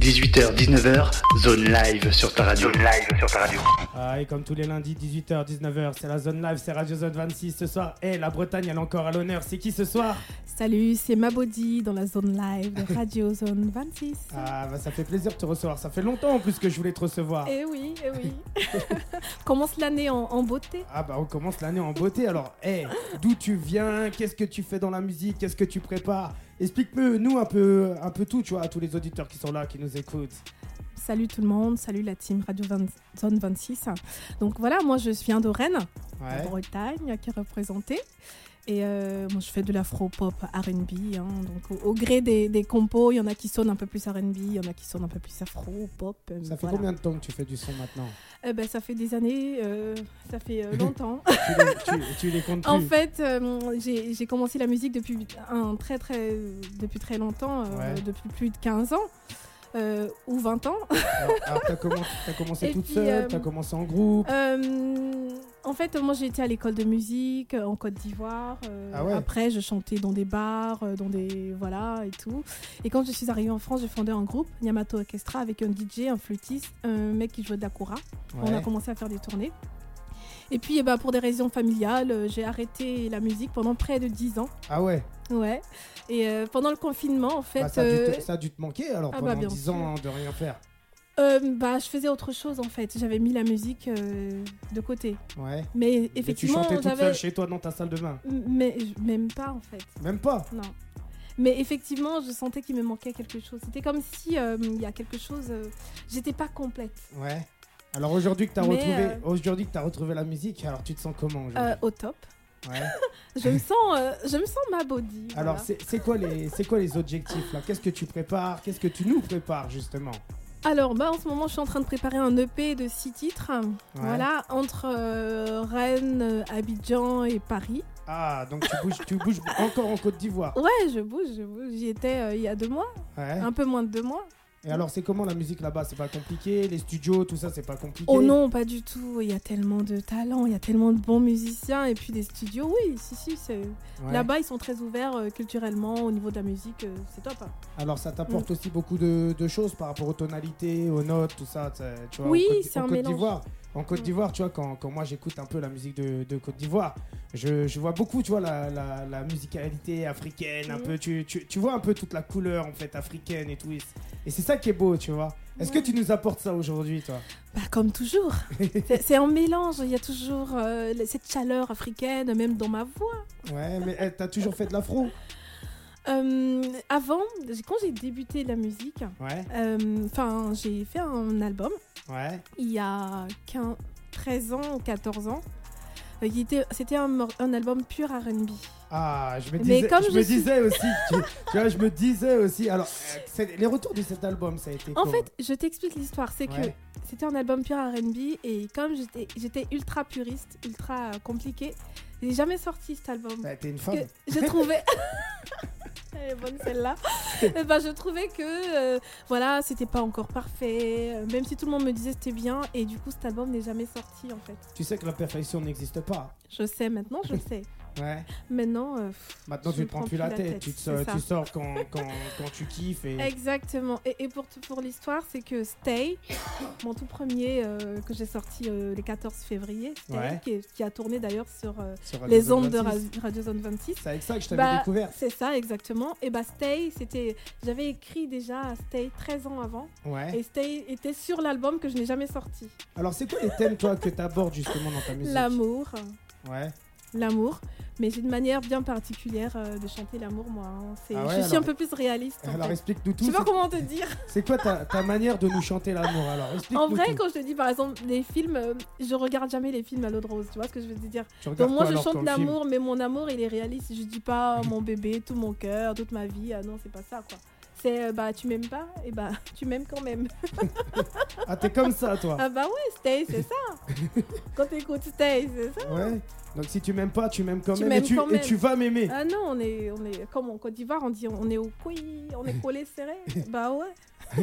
18h, 19h, zone live sur ta radio. Zone live sur ta radio. Ah, et comme tous les lundis, 18h, 19h, c'est la zone live, c'est Radio Zone 26 ce soir. Et la Bretagne, elle est encore à l'honneur. C'est qui ce soir? Salut, c'est Mabodi dans la zone live de Radio Zone 26. Ah, bah ça fait plaisir de te recevoir. Ça fait longtemps en plus que je voulais te recevoir. Eh oui, eh oui. Commence l'année en, en beauté. Ah, bah on commence l'année en beauté. Alors, hé, d'où tu viens? Qu'est-ce que tu fais dans la musique? Qu'est-ce que tu prépares? Explique-nous nous un peu, un peu tout, tu vois, à tous les auditeurs qui sont là, qui nous écoutent. Salut tout le monde, salut la team Radio 20 Zone 26. Donc voilà, moi je viens de Rennes, Ouais. Bretagne, qui est représentée. Et euh, moi je fais de l'afro-pop RB. hein. donc au, au gré des, des compos, il y en a qui sonnent un peu plus RB, il y en a qui sonnent un peu plus afro-pop. euh, Ça fait voilà. combien de temps que tu fais du son maintenant Eh ben, Ça fait des années, euh, ça fait euh, longtemps. tu, les, tu- tu les comptes plus En fait, euh, j'ai commencé la musique depuis un très très depuis très longtemps, euh, Ouais. depuis plus de 15 ans euh, ou 20 ans. Alors, alors, t'as commen- t'as commencé Et toute puis, seule, euh, t'as commencé en groupe. Euh, en fait, moi j'ai été à l'école de musique euh, en Côte d'Ivoire. euh, Ah ouais. Après, je chantais dans des bars, euh, dans des voilà et tout. Et quand je suis arrivée en France, j'ai fondé un groupe Yamato Orchestra avec un DJ, un flûtiste, un mec qui jouait de la kora. On a Ouais. commencé à faire des tournées. Et puis, eh ben, pour des raisons familiales, euh, j'ai arrêté la musique pendant près de 10 ans. Ah ouais Ouais. Et euh, pendant le confinement, en fait, Bah, ça, a dû euh, te, ça a dû te manquer alors ah pendant bah, bien 10 sûr. ans de rien faire. euh, bah, je faisais autre chose en fait. J'avais mis la musique euh, de côté. Ouais. Mais Et tu effectivement, chantais toute seule chez toi dans ta salle de bain? Mais même pas en fait. Même pas? Non. Mais effectivement, je sentais qu'il me manquait quelque chose. C'était comme si euh, il y a quelque chose. euh, J'étais pas complète. Ouais. Alors aujourd'hui que t'as Mais, retrouvé, euh, aujourd'hui que t'as retrouvé la musique, alors tu te sens comment Euh, au top. Ouais. Je me sens, euh, je me sens ma body. Alors voilà. c'est quoi les, c'est quoi les objectifs là? Qu'est-ce que tu prépares? Qu'est-ce que tu nous prépares justement? Alors, bah, en ce moment, je suis en train de préparer un EP de six titres. Ouais. Voilà, entre euh, Rennes, euh, Abidjan et Paris. Ah donc tu bouges, tu bouges encore en Côte d'Ivoire? Ouais, je bouge, je bouge. J'y étais euh, il y a deux mois, Ouais. un peu moins de deux mois. Et alors c'est comment la musique là-bas? C'est pas compliqué? Les studios, tout ça, c'est pas compliqué? Oh non, pas du tout. Il y a tellement de talents, il y a tellement de bons musiciens. Et puis des studios, oui, si, si. Ouais. Là-bas, ils sont très ouverts euh, culturellement au niveau de la musique. euh, c'est top. hein. Alors ça t'apporte Mm. aussi beaucoup de, de choses par rapport aux tonalités, aux notes, tout ça. t'sais, Tu vois, Oui, Côte- c'est en un Côte mélange. d'Ivoire. En Côte Mm. d'Ivoire, tu vois, quand, quand moi j'écoute un peu la musique de, de Côte d'Ivoire, je, je vois beaucoup, tu vois, la, la, la musicalité africaine, un Mm. peu, tu, tu, tu vois un peu toute la couleur en fait africaine et tout. Et c'est- Et c'est ça qui est beau, tu vois. Est-ce que tu nous apportes ça aujourd'hui, toi? Bah, comme toujours. C'est- c'est un mélange. Il y a toujours euh, cette chaleur africaine, même dans ma voix. Ouais, mais eh, t'as toujours fait de l'afro? Euh, avant, j'ai- quand j'ai débuté la musique, Ouais, euh, j'ai fait un album ouais. il y a 15, 13 ans ou 14 ans. Euh, était- C'était un, un album pur RB. Ah, je me Mais disais, comme je je me suis- disais aussi, tu, tu vois, je me disais aussi. Alors, les retours de cet album, ça a été En fait, je t'explique l'histoire. C'est Ouais. que c'était un album pur RB et comme j'étais ultra puriste, ultra compliqué, j'ai jamais sorti cet album. Bah, T'es une femme. je trouvais. Elle est bonne celle-là. Eh ben, je trouvais que euh, voilà, c'était pas encore parfait, euh, même si tout le monde me disait c'était bien, et du coup cet album n'est jamais sorti en fait. Tu sais que la perfection n'existe pas. Je sais maintenant, je sais. Ouais. Maintenant, euh, Maintenant, Je tu te prends plus la tête. tête, Tu, te sors, ça. tu sors quand, quand, quand tu kiffes. Et... exactement. Et, et pour, pour l'histoire, c'est que Stay, mon tout premier euh, que j'ai sorti euh, le 14 février, Stay, Ouais. qui, est- qui a tourné d'ailleurs sur euh, sur les Zone ondes de 26. Ra- Radio Zone 26. C'est avec ça que je t'avais Bah, découvert. C'est ça, exactement. Et bah, Stay, c'était. J'avais écrit déjà Stay 13 ans avant. Ouais. Et Stay était sur l'album que je n'ai jamais sorti. Alors, c'est quoi les thèmes, toi, que tu abordes justement dans ta musique? L'amour. Ouais. L'amour. Mais j'ai une manière bien particulière euh, de chanter l'amour, moi. hein. C'est- Ah ouais, je suis un peu plus réaliste. en Alors, fait. explique-nous Je tout. sais pas comment te dire. C'est quoi ta, ta manière de nous chanter l'amour Alors, En vrai, tout. quand je te dis par exemple les films, euh, je regarde jamais les films à l'eau de rose. Tu vois ce que je veux te dire? Donc moi, je chante l'amour, mais mon amour, il est réaliste. Je dis pas mon bébé, tout mon cœur, toute ma vie. Ah non, c'est pas ça, quoi. C'est euh, bah tu m'aimes pas, et bah tu m'aimes quand même. Ah, t'es comme ça, toi Ah bah ouais, Stay, c'est ça. quand t'écoutes Stay, c'est ça. Ouais. Donc, si tu m'aimes pas, tu m'aimes quand Tu même. Et tu, quand et même. tu vas m'aimer. Ah non, on est, on est comme en Côte d'Ivoire, on dit on est au couille, on est collé serré. bah ouais.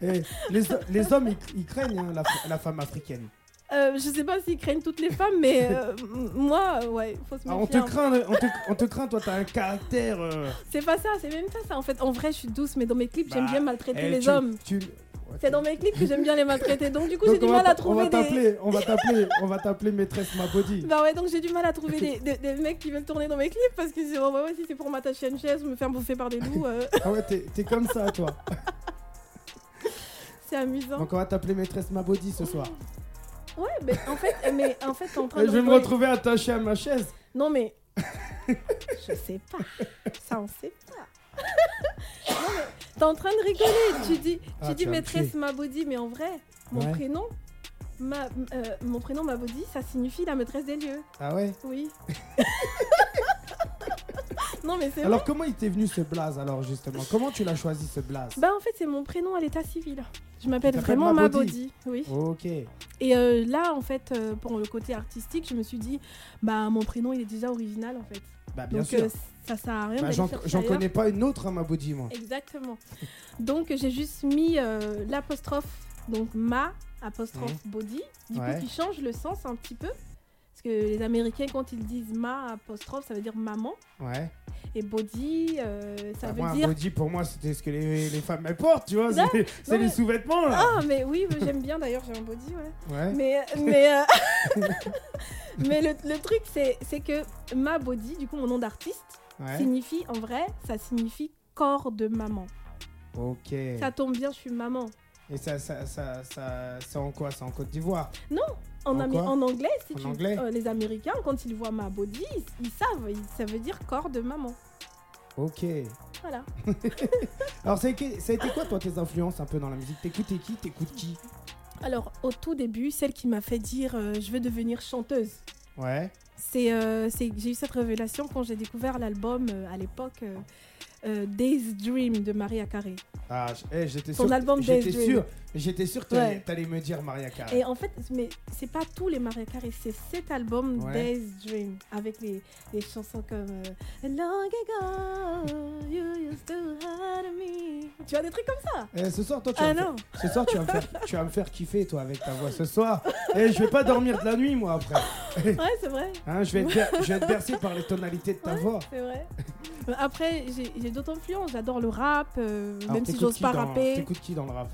Eh, les, les hommes, ils, ils craignent hein, la, la femme africaine. Euh, je sais pas s'ils craignent toutes les femmes, mais euh, moi, ouais, faut se Ah, on, méfier. te craint, on, te, on te craint, toi, t'as un caractère. euh, C'est pas ça, c'est même pas ça. En fait, en vrai, je suis douce, mais dans mes clips, j'aime Bah, bien maltraiter eh, les tu- hommes. tu- C'est dans mes clips que j'aime bien les maltraiter. Donc, du coup, j'ai du mal à t'a- on va trouver des. on va t'appeler, on va t'appeler maîtresse ma body. Bah ouais, donc j'ai du mal à trouver des, des- des mecs qui veulent tourner dans mes clips parce que c'est, ouais, ouais, si c'est pour m'attacher à une chaise ou me faire bouffer par des loups, Ah ouais, t'es t'es comme ça, toi. c'est amusant. Donc on va t'appeler maîtresse ma body ce soir. Ouais, mais en fait, mais en fait, en train de je vais me retrouver attaché à ma chaise. Non mais je sais pas. Ça on sait pas. non mais t'es en train de rigoler. Tu dis, tu Ah, dis maîtresse tuer. ma body, mais en vrai, mon Ouais. prénom, ma, euh, mon prénom ma body, ça signifie la maîtresse des lieux. Ah ouais? Oui. non mais c'est Alors comment il t'est venu ce blaze alors justement? Comment tu l'as choisi ce blaze? Bah en fait c'est mon prénom à l'état civil. Je m'appelle vraiment ma Mabody body. Oui. Ok. Et euh, là en fait euh, pour le côté artistique, je me suis dit bah mon prénom il est déjà original en fait. Bah bien Donc sûr. euh, ça sert à rien Bah, J'en connais pas une autre à ma body moi. Exactement. Donc j'ai juste mis euh, l'apostrophe, donc ma apostrophe body, du. Ouais. coup qui change le sens un petit peu. Parce que les Américains quand ils disent ma apostrophe, ça veut dire maman. Ouais. Et body, euh, ça Bah, veut moi, dire... body pour moi c'était ce que les, les femmes elles portent, tu vois. Non, C'est non, les mais- sous-vêtements là. Ah mais oui, mais j'aime bien d'ailleurs, j'ai un body, ouais. Ouais. Mais, mais, euh, mais le, le truc c'est c'est que ma body, du coup mon nom d'artiste, Ouais. signifie en vrai, ça signifie corps de maman. Ok. Ça tombe bien, je suis maman. Et ça, ça, ça, ça, c'est en quoi? C'est en Côte d'Ivoire? En, anglais, si En tu- anglais euh, les Américains, quand ils voient ma body, ils, ils savent, ils- ça veut dire corps de maman. Ok. Voilà. Alors ça a, été, quoi toi tes influences un peu dans la musique? T'écoutes qui? T'écoutes qui? Alors, au tout début, celle qui m'a fait dire euh, je veux devenir chanteuse, Ouais. c'est, euh, j'ai eu cette révélation quand j'ai découvert l'album euh, à l'époque euh, Days Dream de Maria Carey. Ah, eh, j'étais Son sûr. album Days Dream. sûr. J'étais sûr que t'allais Ouais. t'allais me dire Maria Carey. Et en fait, mais c'est pas tous les Maria Carey, c'est cet album Ouais. Days Dream avec les, les chansons comme euh, Long ago, you used to hide me. Tu as des trucs comme ça? Eh, ce soir, toi, tu Ah vas me non faire- ce soir, tu vas, me faire, tu vas me faire kiffer, toi, avec ta voix. Ce soir, et je vais pas dormir de la nuit, moi, après. Ouais, c'est vrai. Hein, je, vais être, je vais être bercé par les tonalités de ta Ouais. voix. C'est vrai. Après, j'ai j'ai d'autres influences. J'adore le rap, euh, Alors, même si j'ose pas dans- rapper. T'écoutes qui dans le rap?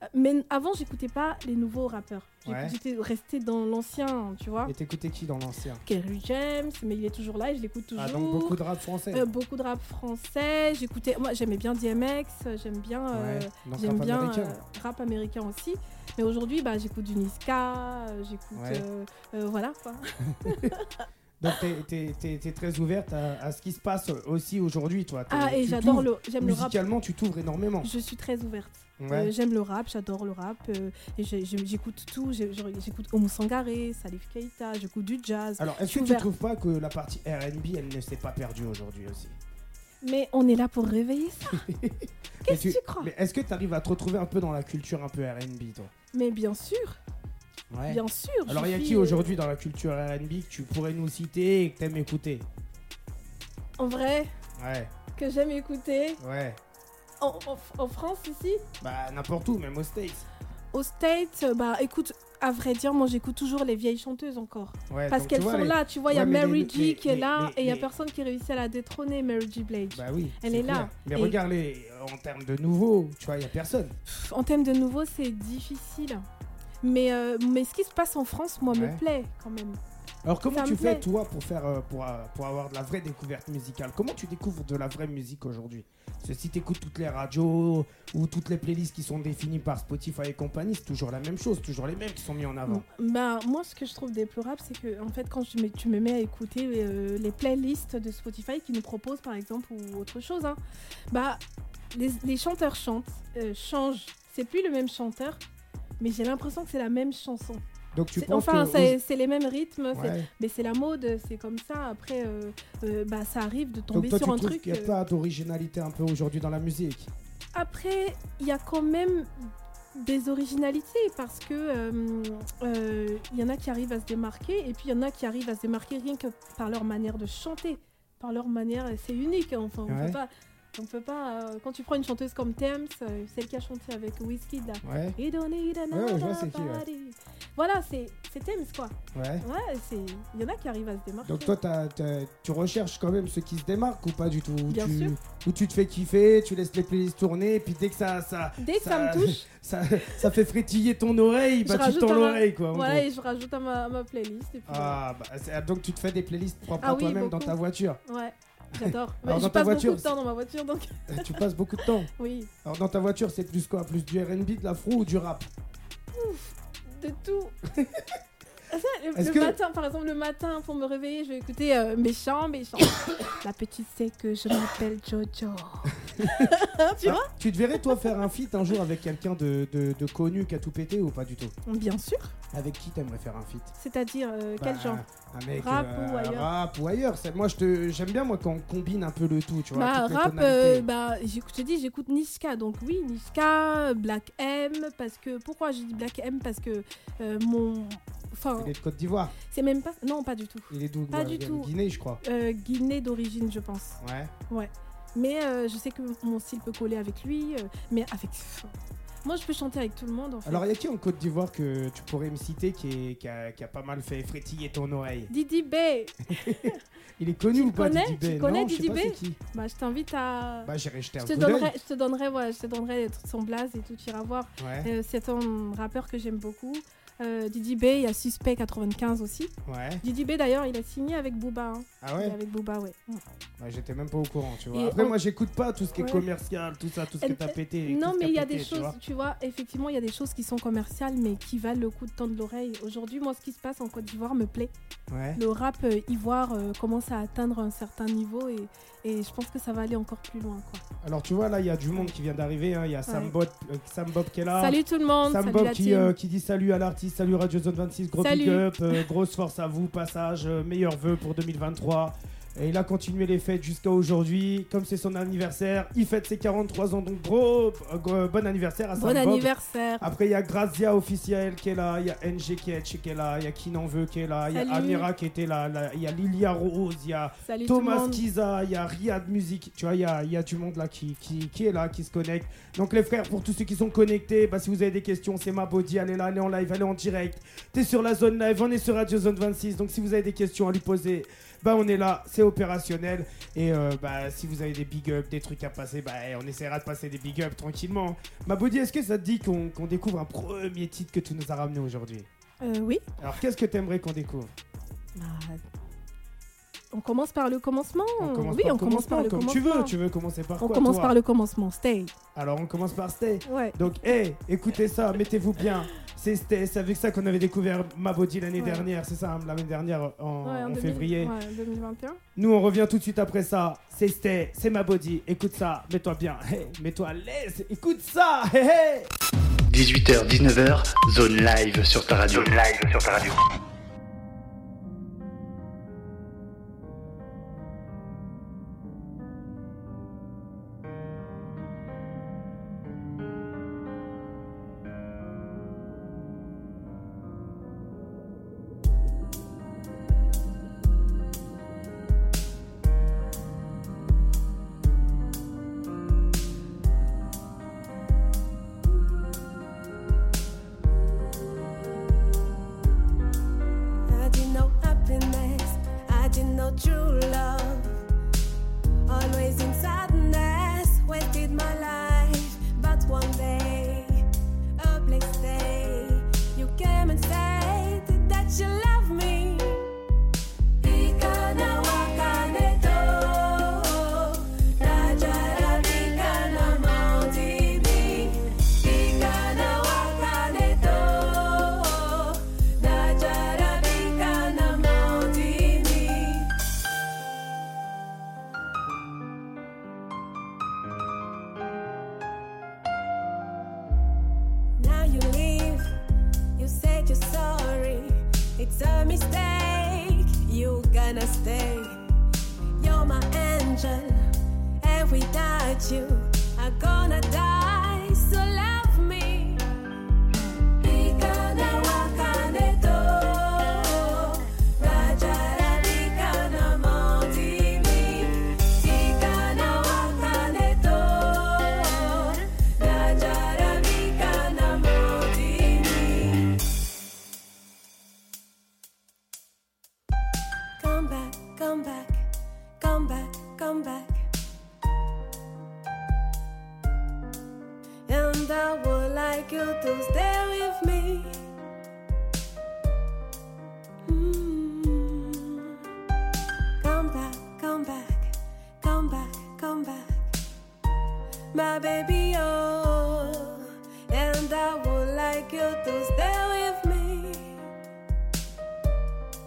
Euh, Mais avant, j'écoutais pas les nouveaux rappeurs. J'ai- Ouais. J'étais restée dans l'ancien, tu vois. Et t'écoutais qui dans l'ancien? Kerry James, mais il est toujours là et je l'écoute toujours. Ah, donc beaucoup de rap français. Euh, beaucoup de rap français. J'écoutais, moi, j'aimais bien DMX. J'aime bien, euh, ouais. J'aime rap bien américain. euh, rap américain aussi. Mais aujourd'hui, bah, j'écoute du Niska. J'écoute, Ouais. voilà quoi. Donc t'es t'es- t'es très ouverte à, à ce qui se passe aussi aujourd'hui, toi. Ah et tu j'adore le, j'aime le rap. Musicalement, tu t'ouvres énormément. Je suis très ouverte. Ouais. Euh, j'aime le rap, j'adore le rap. euh, j'écoute tout. J'écoute Oumou Sangaré, Salif Keita, j'écoute du jazz. Alors, est-ce que tu ouverte. trouves pas que la partie R&B, elle ne s'est pas perdue aujourd'hui aussi? Mais on est là pour réveiller ça. Qu'est-ce que tu crois? Mais est-ce que tu arrives à te retrouver un peu dans la culture un peu R&B, toi? Mais bien sûr, Ouais. bien sûr. Alors, il y a qui euh, aujourd'hui dans la culture R&B que tu pourrais nous citer et que t'aimes écouter? En vrai, Ouais, que j'aime écouter. ouais. En, en- en France ici, Bah, n'importe où, même aux States. aux States, euh, bah écoute, à vrai dire, moi j'écoute toujours les vieilles chanteuses encore. Ouais, Parce qu'elles sont les- là, tu vois, il y a Mary les- G les- qui est là et il y a personne qui réussit à la détrôner, Mary G. Blige. Bah oui. Elle est là. Mais Et- regarde, en termes de nouveaux, tu vois, il y a personne. En thème de nouveau, c'est difficile. Mais, euh, mais ce qui se passe en France, moi, Ouais. me plaît quand même. Alors comment Ça tu fais plaît. toi pour faire euh, pour, euh, pour avoir de la vraie découverte musicale? Comment tu découvres de la vraie musique aujourd'hui? Parce que si tu écoutes toutes les radios ou toutes les playlists qui sont définies par Spotify et compagnie, c'est toujours la même chose, toujours les mêmes qui sont mis en avant. Bah, moi, ce que je trouve déplorable, c'est que en fait, quand tu me, tu me mets à écouter euh, les playlists de Spotify qui nous proposent, par exemple, ou autre chose, hein, bah, les, les chanteurs chantent, euh, changent. C'est plus le même chanteur, mais j'ai l'impression que c'est la même chanson. Donc tu penses Enfin, c'est les mêmes rythmes, Ouais. mais c'est la mode, c'est comme ça. Après, euh, euh, bah, ça arrive de Donc tomber toi sur tu un truc. qu'il n'y a euh, pas d'originalité un peu aujourd'hui dans la musique? Après, il y a quand même des originalités parce que euh, euh, il y en a qui arrivent à se démarquer et puis il y en a qui arrivent à se démarquer rien que par leur manière de chanter, par leur manière, c'est unique. Enfin, on Ouais. peut pas, on peut pas. euh, quand tu prends une chanteuse comme Thames, euh, celle qui a chanté avec Wizkid là. Ouais. You don't need Ouais, vois qui, ouais. Voilà, c'est c'est Thames quoi. Ouais. Ouais, c'est il y en a qui arrivent à se démarquer. Donc toi, tu recherches quand même ceux qui se démarquent ou pas du tout? Bien tu, sûr. Où tu te fais kiffer, tu laisses les playlists tourner, et puis dès que ça, ça, Dès que ça, me touche, ça, ça fait frétiller ton oreille, bah tu tends l'oreille quoi. voilà, gros. et je rajoute à ma, à ma playlist. Et puis, Ah, bah, donc tu te fais des playlists propres Ah à oui, toi-même dans ta voiture. Ouais, j'adore. Alors, je dans ta passe voiture, beaucoup de temps dans ma voiture, donc Euh, tu passes beaucoup de temps. oui, Alors dans ta voiture, c'est plus quoi? Plus du R&B, de l'afro ou du rap? De tout. Ah, ça, le, Est-ce le que- matin, par exemple, le matin, pour me réveiller, je vais écouter euh, Méchant, Méchant. La petite sait que je m'appelle Jojo. tu vois Tu te verrais toi faire un feat un jour avec quelqu'un de, de- de connu qui a tout pété ou pas du tout? Bien sûr. Avec qui t'aimerais faire un feat? C'est-à-dire, euh, quel Bah, genre? Un mec Rap euh, ou ailleurs? Rap ou ailleurs. C'est- Moi, je te, j'aime bien moi quand on combine un peu le tout, tu vois. Bah, toutes les rap, tonalités. euh, bah, j'écoute- je te dis, j'écoute Niska. Donc, oui, Niska, Black M. Parce que, pourquoi j'ai dit Black M? Parce que euh, mon. Enfin, Il est de Côte d'Ivoire. c'est même pas. Non, pas du tout. Il est d'où? Pas ouais, du il vient de tout. Guinée, je crois. Euh, Guinée d'origine, je pense. Ouais. Mais euh, je sais que mon style peut coller avec lui. euh, mais avec. moi, je peux chanter avec tout le monde, en fait. Alors, il y a qui en Côte d'Ivoire que tu pourrais me citer qui, est- qui, a, qui a pas mal fait frétiller ton oreille? Didi B. Il est connu Tu ou le pas connais? Didi Tu B connais Non, je sais Didi pas B? c'est qui. Bah, je t'invite à. Bah, j'irai jeter un je te coup d'œil. donnerai, je te donnerai, je te donnerai son blaze et tout, tu iras voir. Ouais, Euh, c'est un rappeur que j'aime beaucoup. Euh, Didi B, il y a Suspect 95 aussi. ouais. Didi B d'ailleurs, il a signé avec Booba. hein. Ah Il est ouais avec Booba, ouais. Mm. Ouais, J'étais même pas au courant, tu vois. Et Après, on- moi, j'écoute pas tout ce qui est Ouais. commercial, tout ça, tout ce que Euh, t'as pété. Non, ce mais il y a pété, des tu choses, vois. tu vois, effectivement, il y a des choses qui sont commerciales, mais qui valent le coup de tendre l'oreille. Aujourd'hui, moi, ce qui se passe en Côte d'Ivoire me plaît. Ouais. Le rap euh, ivoire euh, commence à atteindre un certain niveau et, et je pense que ça va aller encore plus loin. Quoi. Alors, tu vois, là, il y a du monde qui vient d'arriver. hein. Il y a Sam, euh, Sam Bob qui est là. Salut tout le monde, Sam salut Bob la qui, team. euh, qui dit salut à l'artiste, salut Radio Zone 26, gros Salut. big up, euh, grosse force à vous, passage, euh, meilleurs vœux pour 2023. Et il a continué les fêtes jusqu'à aujourd'hui. Comme c'est son anniversaire, il fête ses 43 ans, donc gros, euh, gros- bon anniversaire à Bon anniversaire. Après, il y a Grazia officiel qui est là, il y a NG qui est, qui est là, il y a Qui n'en veut qui est là, il y a. Amira qui était là, il y a Lilia Rose, il y a Salut Thomas. Kiza, il y a Riyad Music, tu vois, il y a, il y a du monde là qui, qui, qui est là, qui se connecte. Donc les frères, pour tous ceux qui sont connectés, bah, si vous avez des questions, c'est ma body, elle est là, elle est en live, elle est en direct. T'es sur la zone live, on est sur Radio Zone 26, donc si vous avez des questions à lui poser, bah on est là, c'est opérationnel. Et euh, bah si vous avez des big up, des trucs à passer, bah on essaiera de passer des big up tranquillement. Ma body, est-ce que ça te dit qu'on qu'on découvre un premier titre que tu nous as ramené aujourd'hui? Euh, oui. Alors qu'est-ce que t'aimerais qu'on découvre? Bah, on commence par le commencement. On commence oui, par on commence par le comme commencement. tu veux, tu veux commencer par on quoi commence toi par le commencement. Stay. Alors on commence par Stay. Ouais. Donc, hé, écoutez ça, mettez-vous bien. C'est Stay, c'est avec ça qu'on avait découvert Ma Body l'année Ouais. dernière, c'est ça, hein, l'année dernière en, Ouais, en 2000 février. Ouais, 2021. Nous, on revient tout de suite après ça. C'est Stay, c'est Ma Body. Écoute ça, mets-toi bien, hey, mets-toi à l'aise, écoute ça, hé hé 18h, 19h, zone live sur ta radio. Zone live sur ta radio.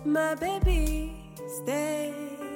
My baby. Stay.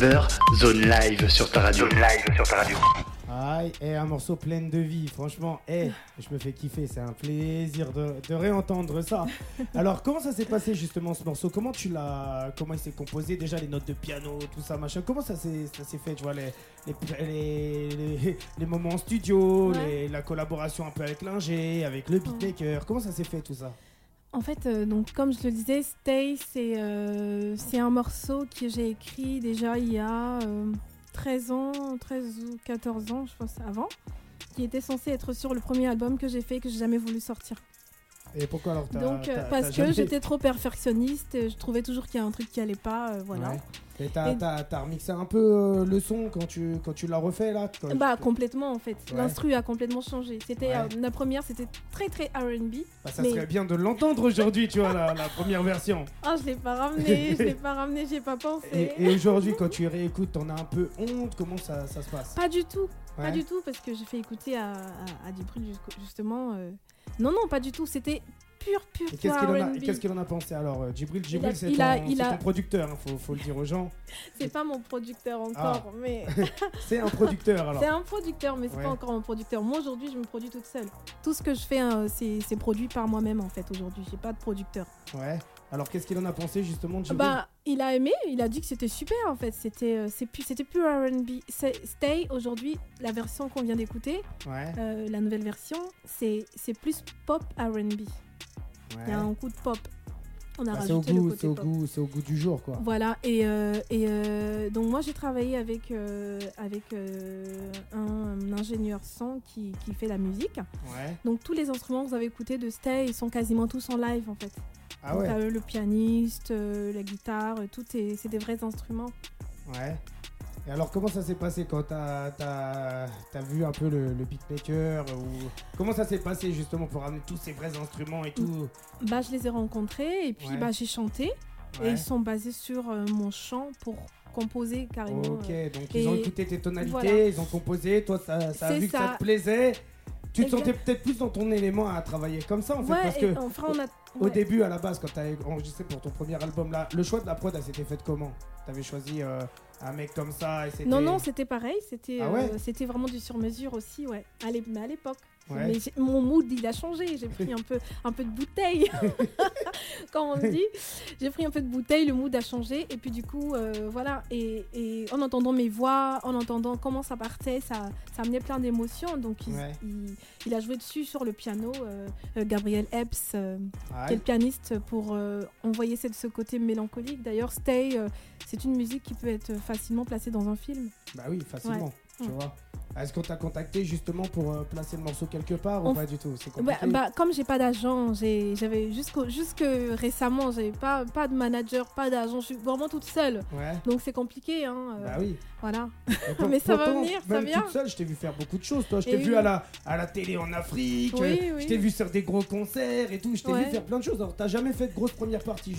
19h, zone live sur ta radio. Zone live sur ta radio. Aïe, et un morceau plein de vie, franchement, eh, je me fais kiffer, c'est un plaisir de, de réentendre ça. Alors, comment ça s'est passé justement ce morceau? Comment tu l'as, comment il s'est composé Déjà les notes de piano, tout ça, machin? Comment ça s'est, ça s'est fait Tu vois les, les, les, les- les moments en studio, Ouais. les- la collaboration un peu avec l'ingé, avec le beatmaker? Comment ça s'est fait tout ça? En fait, euh, donc, comme je le disais, Stay, c'est euh, c'est un morceau que j'ai écrit déjà il y a euh, 13 ans, 13 ou 14 ans, je pense, avant, qui était censé être sur le premier album que j'ai fait, que j'ai jamais voulu sortir. Et pourquoi alors t'as- donc, euh, parce que j'étais trop perfectionniste, je trouvais toujours qu'il y a un truc qui allait pas, euh, voilà. Ouais. Et t'as, remixé un peu euh, le son quand tu, quand tu l'as refait là quand- Bah complètement en fait. Ouais. L'instru a complètement changé. C'était Ouais. euh, la première, c'était très très R&B. Bah, ça mais- serait bien de l'entendre aujourd'hui, tu vois, la, la première version. Ah, je l'ai pas ramené, je l'ai pas ramené, j'y ai pas pensé. Et, et aujourd'hui, quand tu réécoutes, t'en as un peu honte? Comment ça, ça se passe? Pas du tout, pas du tout, parce que j'ai fait écouter à, à, jusqu- justement. euh, Non, non, pas du tout. C'était pur, pur, Et pur qu'est-ce qu'il en, a- R&B. qu'est-ce qu'il en a pensé alors euh, Djibril, Il Djibril a- c'est il ton, a- il c'est a- ton producteur, hein, faut, faut le dire aux gens. C'est pas mon producteur Ah. encore, mais C'est un producteur alors. c'est un producteur, mais c'est Ouais. pas encore un producteur. Moi aujourd'hui, je me produis toute seule. Tout ce que je fais, hein, c'est c'est produit par moi-même en fait. Aujourd'hui, j'ai pas de producteur. Ouais. Alors qu'est-ce qu'il en a pensé justement Djibril Bah, il a aimé, il a dit que c'était super en fait. C'était euh, c'est plus, c'était plus R&B. Stay aujourd'hui, la version qu'on vient d'écouter, Ouais. euh, la nouvelle version, c'est c'est plus pop R&B. Il y a un coup de pop. On a Bah, c'est au rajouté le côté au pop. goût, c'est au goût du jour quoi. Voilà, et, euh, et euh, donc moi j'ai travaillé avec, avec un, ingénieur son qui, qui fait la musique. Ouais. Donc tous les instruments que vous avez écoutés de Stay, ils sont quasiment tous en live en fait. Ah Donc, ouais. euh, le pianiste, euh, la guitare, euh, tout est, c'est des vrais instruments. Ouais. Et alors comment ça s'est passé quand t'as as, vu un peu le, le beatmaker ou comment ça s'est passé justement pour amener tous ces vrais instruments et tout? Bah je les ai rencontrés et puis Ouais. bah, j'ai chanté et ils sont basés sur euh, mon chant pour composer carrément. Ok, donc ils ont écouté tes tonalités, voilà. ils ont composé, toi ça, ça a vu que ça. te plaisait. Tu te sentais peut-être plus dans ton élément à travailler comme ça en fait ouais, parce que enfin on a. au ouais. début à la base quand tu as enregistré pour ton premier album là, le choix de la prod elle s'était faite comment? T'avais choisi euh, un mec comme ça et Non, non, c'était pareil, c'était Ah ouais euh, c'était vraiment du sur-mesure aussi, ouais. À mais à l'époque. Ouais. Mais mon mood, il a changé. J'ai pris un peu, un peu de bouteille, comme on dit. J'ai pris un peu de bouteille, le mood a changé. Et puis du coup, euh, voilà. Et, et en entendant mes voix, en entendant comment ça partait, ça, ça amenait plein d'émotions. Donc il, Ouais. il- il a joué dessus sur le piano, euh, Gabriel Epps, euh, qui est le pianiste, pour envoyer ce, ce côté mélancolique. D'ailleurs, Stay, c'est une musique qui peut être facilement placée dans un film. Bah oui, facilement, tu Ouais. vois. Est-ce qu'on t'a contacté justement pour euh, placer le morceau quelque part ou pas du tout? C'est Bah, compliqué. bah, comme j'ai pas d'agent, j'avais jusqu'au jusque récemment, j'avais pas pas de manager, pas d'agent, je suis vraiment toute seule. Ouais. Donc c'est compliqué, hein. euh, Bah oui. Voilà. Pour- Mais ça va venir, ça vient. toute seule, je t'ai vu faire beaucoup de choses. Toi, je t'ai vu oui. à la, à la télé en Afrique. Oui, euh, oui. Je t'ai vu sur des gros concerts et tout. Je t'ai Ouais. vu faire plein de choses. Alors, t'as jamais fait de grosse première partie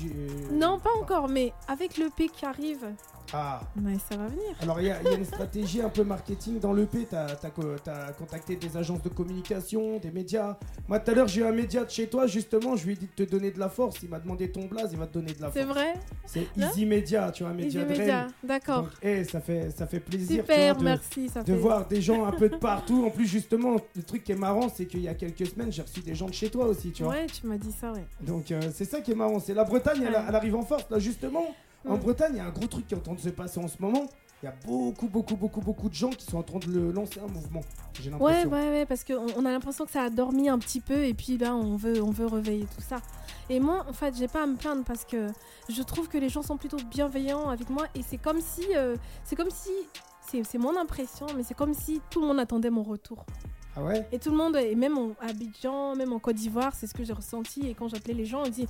Non, pas encore, mais avec le P qui arrive, Ah. mais ça va venir. Alors, il y, a il y a une stratégie un peu marketing dans l'EP. T'as as, contacté des agences de communication, des médias. Moi, tout à l'heure, j'ai eu un média de chez toi, justement. Je lui ai dit de te donner de la force. Il m'a demandé ton blaze, il va te donner de la C'est force. vrai C'est Easy Media, tu vois, un Easy média de Media, Rennes. d'accord. Donc, eh, ça, fait, ça fait plaisir. tu Super, vois, de- merci, ça de fait. voir des gens un peu de partout. En plus, justement, le truc qui est marrant, c'est qu'il y a quelques semaines, j'ai reçu des gens de chez toi aussi, tu vois. Ouais, tu m'as dit ça, ouais. Donc, euh, c'est ça qui est marrant. C'est la Bretagne, elle arrive en force. Là, justement, en Mm. Bretagne, il y a un gros truc qui est en train de se passer en ce moment. Il y a beaucoup, beaucoup, beaucoup, beaucoup de gens qui sont en train de le lancer un mouvement. J'ai Ouais, l'impression. ouais, ouais, parce qu'on on a l'impression que ça a dormi un petit peu et puis là, on veut, on veut réveiller tout ça. Et moi, en fait, j'ai pas à me plaindre parce que je trouve que les gens sont plutôt bienveillants avec moi et c'est comme si, euh, c'est comme si, c'est c'est mon impression, mais c'est comme si tout le monde attendait mon retour. Ah ouais? Et tout le monde, et même en Abidjan, même en Côte d'Ivoire, c'est ce que j'ai ressenti. Et quand j'appelais les gens, on dit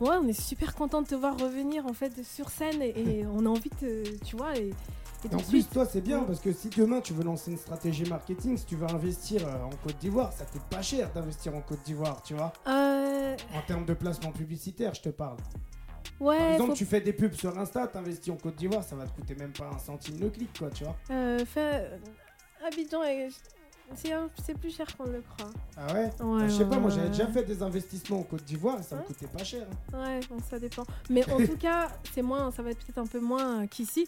Ouais, on est super content de te voir revenir en fait sur scène et, et on a envie de. Tu vois, et, et Et en plus, toi, c'est bien parce que si demain tu veux lancer une stratégie marketing, si tu veux investir euh, en Côte d'Ivoire, ça coûte pas cher d'investir en Côte d'Ivoire, tu vois. Euh, En termes de placement publicitaire, je te parle. Par ouais, exemple, faut tu fais des pubs sur Insta, t'investis en Côte d'Ivoire, ça va te coûter même pas un centime le clic, quoi, tu vois. euh, faire- Abidjan, et- c'est plus cher qu'on le croit. Ah ouais, Ouais, Je sais ouais, pas, moi j'avais déjà fait des investissements en Côte d'Ivoire et ça me Hein coûtait pas cher. hein. Ouais, bon, ça dépend. Mais en tout cas, c'est moins, ça va être peut-être un peu moins qu'ici.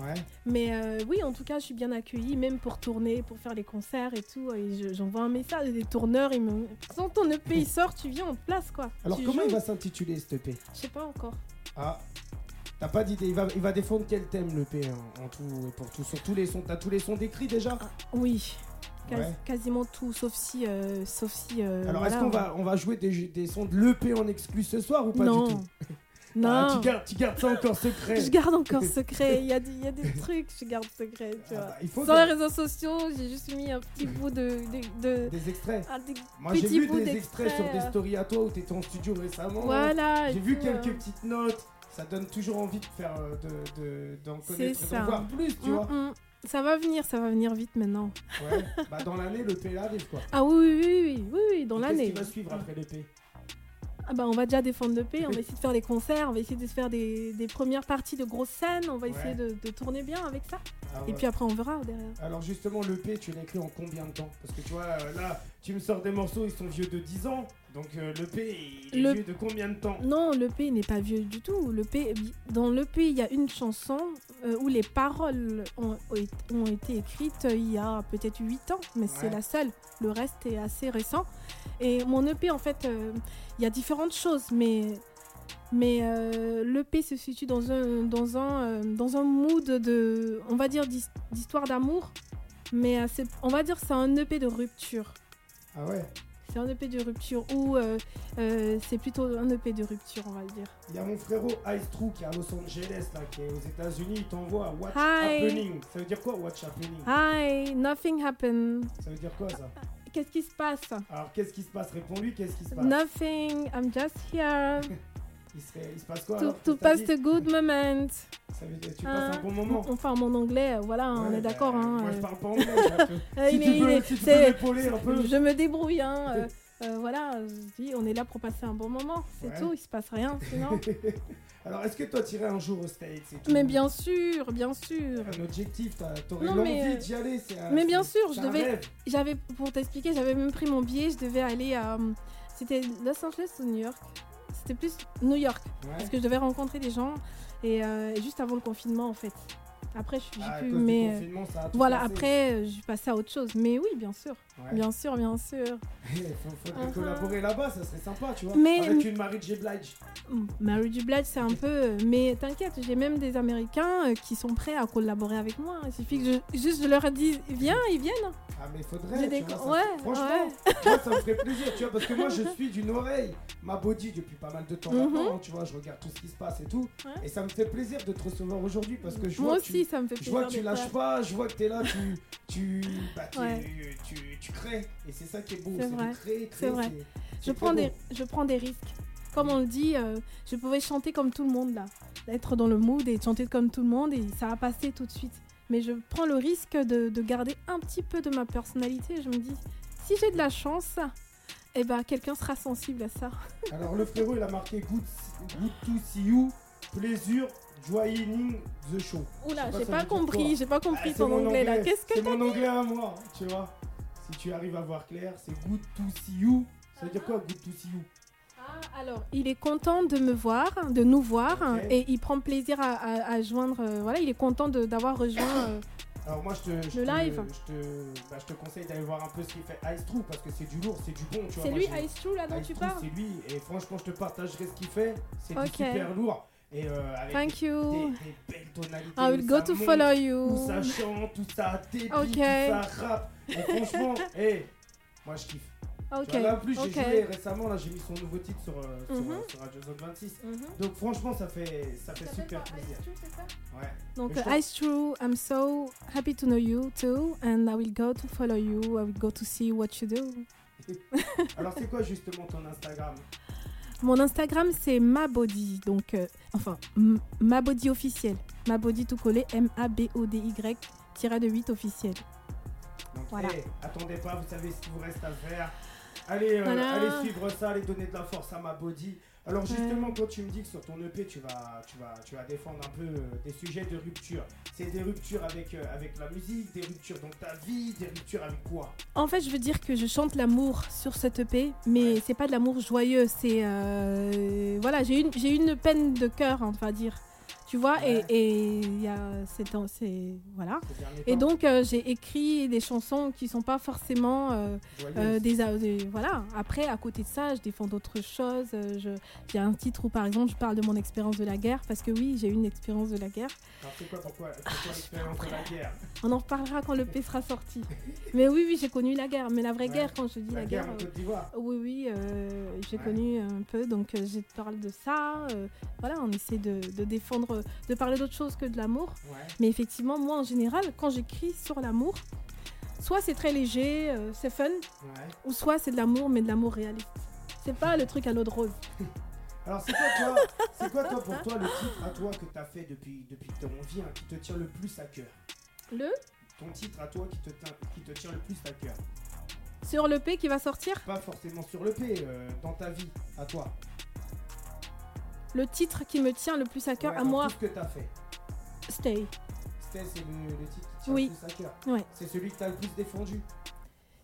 Ouais. Mais euh, oui, en tout cas, je suis bien accueillie, même pour tourner, pour faire les concerts et tout. Et je- j'envoie un message, des tourneurs, ils me. Quand ton EP il sort, tu viens, te place quoi. Alors Tu comment joues. il va s'intituler cet EP Je sais pas encore. Ah, t'as pas d'idée, il va, il va défendre quel thème l'EP en, en tout et pour tout Sur tous les sons, t'as tous les sons décrits déjà? Oui. Quas- Ouais. Quasiment tout, sauf si. euh, sauf si euh, Alors voilà, est-ce qu'on va, on va jouer des, des sons de l'EP en exclu ce soir ou pas Non. du tout? Non. Ah, tu, gardes, tu gardes ça encore secret Je garde encore secret. Il y, a des- il y a des trucs, je garde secret. Tu Ah vois. bah, il faut Sur que- les réseaux sociaux, j'ai juste mis un petit bout de. de, de- des extraits. ah, des Moi j'ai vu des extraits sur des stories à toi où t'étais en studio récemment. Voilà. J'ai vu quelques euh. petites notes. Ça donne toujours envie de faire, de, de- d'en C'est connaître, d'en voir plus, tu Mm, vois. Ça va venir, ça va venir vite maintenant. Ouais. Bah dans l'année, le P arrive quoi. Ah oui, oui, oui, oui, oui, oui, dans l'année. Qu'est-ce qui va suivre après l'EP Ah bah on va déjà défendre le P, on va essayer de faire des concerts, on va essayer de se faire des, des premières parties de grosses scènes, on va essayer de, de tourner bien avec ça. Ah Et puis après on verra derrière. Alors justement, l'EP, tu l'as écrit en combien de temps? Parce que tu vois, euh, là, tu me sors des morceaux, ils sont vieux de 10 ans. Donc euh, il est Le- vieux de combien de temps? Non, le P n'est pas vieux du tout. Le P, dans le P, il y a une chanson euh, où les paroles ont, ont été écrites euh, il y a peut-être 8 ans, mais c'est la seule. Le reste est assez récent. Et mon EP, en fait, euh, il y a différentes choses, mais, mais l'EP se situe dans un, dans, un, dans un mood de, on va dire, d'his- d'histoire d'amour. Mais on va dire que c'est un EP de rupture. Ah ouais? C'est un EP de rupture ou euh, euh, c'est plutôt un EP de rupture, on va le dire. Il y a mon frérot Ice True qui est à Los Angeles, là, qui est aux États-Unis. Il t'envoie What's Hi. Happening. Ça veut dire quoi, What's Happening? Hi, nothing happened. Ça veut dire quoi, ça? Qu'est-ce qui se passe? Alors, qu'est-ce qui se passe? Réponds-lui, qu'est-ce qui se passe? Nothing, I'm just here il se, il se passe quoi to, alors to pass the good moment. Ça veut dire tu passes un bon moment Enfin, mon anglais, euh, voilà, on est d'accord. bah, hein, Moi, euh. je parle pas anglais. euh, Euh, si il tu est- il peux, est- si tu peux un peu. Je me débrouille, hein. euh, euh, voilà, je dis, on est là pour passer un bon moment, c'est Ouais. tout, il se passe rien sinon. Alors, est-ce que toi, t'irais un jour aux States et tout Mais bien sûr, bien sûr. Un objectif, t'aurais mais, euh, d'y aller un- mais bien sûr, je devais-. J'avais, pour t'expliquer, j'avais même pris mon billet, je devais aller à. euh, C'était Los Angeles ou New York C'était plus New York. Ouais. Parce que je devais rencontrer des gens et euh, juste avant le confinement en fait. Après, je suis Ah, plus. Mais euh, voilà, après, euh, je suis passée à autre chose. Mais oui, bien sûr. Ouais. Bien sûr, bien sûr. Il Uh-huh. collaborer là-bas, ça serait sympa, tu vois. Mais- Avec une Marie J. Blige. Mm, Mary J. Blige, c'est un peu. euh, Mais t'inquiète, j'ai même des Américains qui sont prêts à collaborer avec moi. Il suffit que je, juste je leur dise, viens, ils viennent. Ah, mais faudrait. Des vois, ça- ouais, Franchement, moi, ça me ferait plaisir, tu vois, parce que moi, je suis d'une oreille. Ma body depuis pas mal de temps Mhm. maintenant, tu vois, je regarde tout ce qui se passe et tout. Ouais. Et ça me fait plaisir de te recevoir aujourd'hui parce que je vois que tu Oui, ça me fait Je plaisir. vois que tu d'être lâches pas, je vois que t'es là, tu, tu, bah, tu, Ouais. tu, tu crées. Et c'est ça qui est beau. C'est C'est vrai, de créer, c'est créer, vrai. c'est- Je c'est prends, des, beau. je prends des risques. Comme on le dit, euh, je pouvais chanter comme tout le monde là. Être dans le mood et chanter comme tout le monde et ça va passer tout de suite. Mais je prends le risque de, de garder un petit peu de ma personnalité. Je me dis, si j'ai de la chance, eh ben, quelqu'un sera sensible à ça. Alors le frérot il a marqué good, good to see you, plaisir, joining the show. Oula, pas j'ai pas compris, j'ai pas Ah, compris c'est ton anglais là. Qu'est-ce que C'est t'as mon anglais à moi, tu vois. Si tu arrives à voir clair, c'est good to see you. Ça veut dire quoi good to see you? Ah, alors, il est content de me voir, de nous voir, et il prend plaisir à, à- à joindre. euh, voilà, il est content d'avoir rejoint. euh, Alors moi je te, je Le te- live. je te, bah, je te conseille d'aller voir un peu ce qu'il fait Ice True parce que c'est du lourd, c'est du bon. tu c'est lui, Ice True, là dont Ice tu True, parles C'est lui et franchement je te partagerai ce qu'il fait. C'est Ok. du super lourd et euh, avec Thank des, you. des belles tonalités. I will go ça to monte, follow you. ça chante, où ça débite, Ok. où ça rappe. Et franchement, hey, moi je kiffe. Ok, Tu vois, là, en plus, j'ai ok. joué récemment, là, j'ai mis son nouveau titre sur, euh, sur, Mhm. euh, sur Radio Zone 26. Mhm. Donc, franchement, ça fait, ça fait super plaisir. Ouais. Donc, Mais je uh, trouve- Ice True, I'm so happy to know you too, and I will go to follow you. I will go to see what you do. Alors, c'est quoi justement ton Instagram? Mon Instagram, c'est Mabody, donc, enfin, M- Mabody officiel. Mabody tout collé, M-A-B-O-D-Y, tiré de 8 officiel. Donc, Voilà. hey, attendez pas, vous savez ce qu'il vous reste à faire. Allez, euh, Voilà. allez suivre ça, allez donner de la force à ma body. Alors justement, quand tu me dis que sur ton EP, tu vas, tu vas, tu vas défendre un peu euh, des sujets de rupture. C'est des ruptures avec, euh, avec la musique, des ruptures dans ta vie, des ruptures avec quoi? En fait, je veux dire que je chante l'amour sur cette EP, mais Ouais. c'est pas de l'amour joyeux, c'est euh, voilà, j'ai une j'ai une peine de cœur, on va dire. Tu vois, Ouais. et et il y a c'est voilà. Et donc euh, j'ai écrit des chansons qui sont pas forcément euh, euh, des, des- voilà. Après, à côté de ça, je défends d'autres choses. je- J'ai un titre où, par exemple, je parle de mon expérience de la guerre, parce que oui, j'ai eu une expérience de la guerre. Alors, c'est quoi, pourquoi, c'est quoi l'expérience de la guerre On en reparlera quand le P sera sorti. mais oui, oui, j'ai connu la guerre. Mais la vraie Ouais. guerre, quand je dis la, La guerre d'Ivoire. Oui, oui, j'ai Ouais. connu un peu, donc je parle de ça. voilà, on essaie de, de défendre, de parler d'autre chose que de l'amour. Ouais. Mais effectivement, moi en général, quand j'écris sur l'amour, soit c'est très léger, euh, c'est fun, Ouais. ou soit c'est de l'amour, mais de l'amour réaliste. C'est pas le truc à l'eau de rose. Alors c'est quoi toi C'est quoi toi pour toi le titre à toi que t'as fait depuis depuis ton vie hein, qui te tient le plus à cœur? Le? Ton titre à toi qui te tient, qui te tient le plus à cœur sur le P qui va sortir, Pas forcément sur le P, euh, dans ta vie, à toi. Le titre qui me tient le plus à cœur Ouais, à moi, Tout ce que t'as fait. Stay. C'était c'est le, le titre qui tient Oui. le plus à cœur. Ouais. C'est celui que t'as le plus défendu.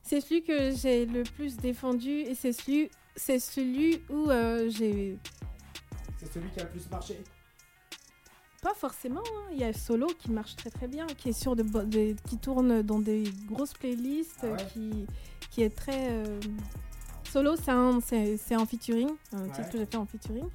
C'est celui que j'ai le plus défendu et c'est celui, c'est celui où euh, j'ai C'est celui qui a le plus marché. Pas forcément. hein. Il y a Solo qui marche très très bien, qui est sur de, qui tourne dans des grosses playlists, Ah ouais qui, qui est très. euh, Solo, c'est un, c'est, c'est en featuring, un Ouais. titre que j'ai fait en featuring.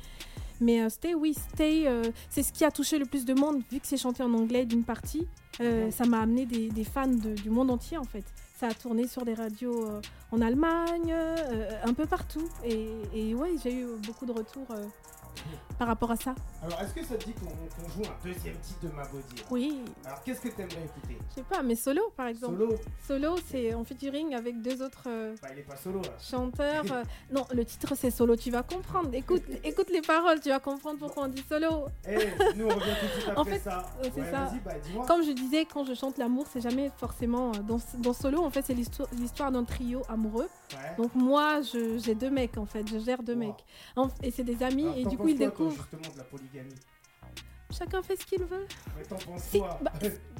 Mais euh, Stay, oui, Stay, euh, c'est ce qui a touché le plus de monde, vu que c'est chanté en anglais d'une partie. euh. Ça m'a amené des, des fans de- du monde entier en fait. Ça a tourné sur des radios euh, en Allemagne, euh, un peu partout. Et, et ouais, j'ai eu beaucoup de retours euh, par rapport à ça. Alors est-ce que ça te dit qu'on joue un deuxième titre de ma body là Oui, Alors qu'est-ce que t'aimerais écouter? Je sais pas, mais solo par exemple. Solo Solo, c'est en featuring avec deux autres euh, Bah il est pas solo là. chanteurs. euh, Non, le titre c'est solo, tu vas comprendre. Écoute, écoute les paroles, tu vas comprendre pourquoi on dit solo. Eh, nous on revient tout de suite après En fait, ça. c'est ouais, ça. bah. Comme je disais, quand je chante l'amour, c'est jamais forcément euh, dans, dans solo. En fait, c'est l'histoire d'un trio amoureux. Ouais. Donc moi, je- j'ai deux mecs en fait, je gère deux Wow. mecs. En- et c'est des amis Alors, et du coup ils découvrent. justement de la polygamie. Chacun fait ce qu'il veut. Mais t'en penses Si, quoi bah,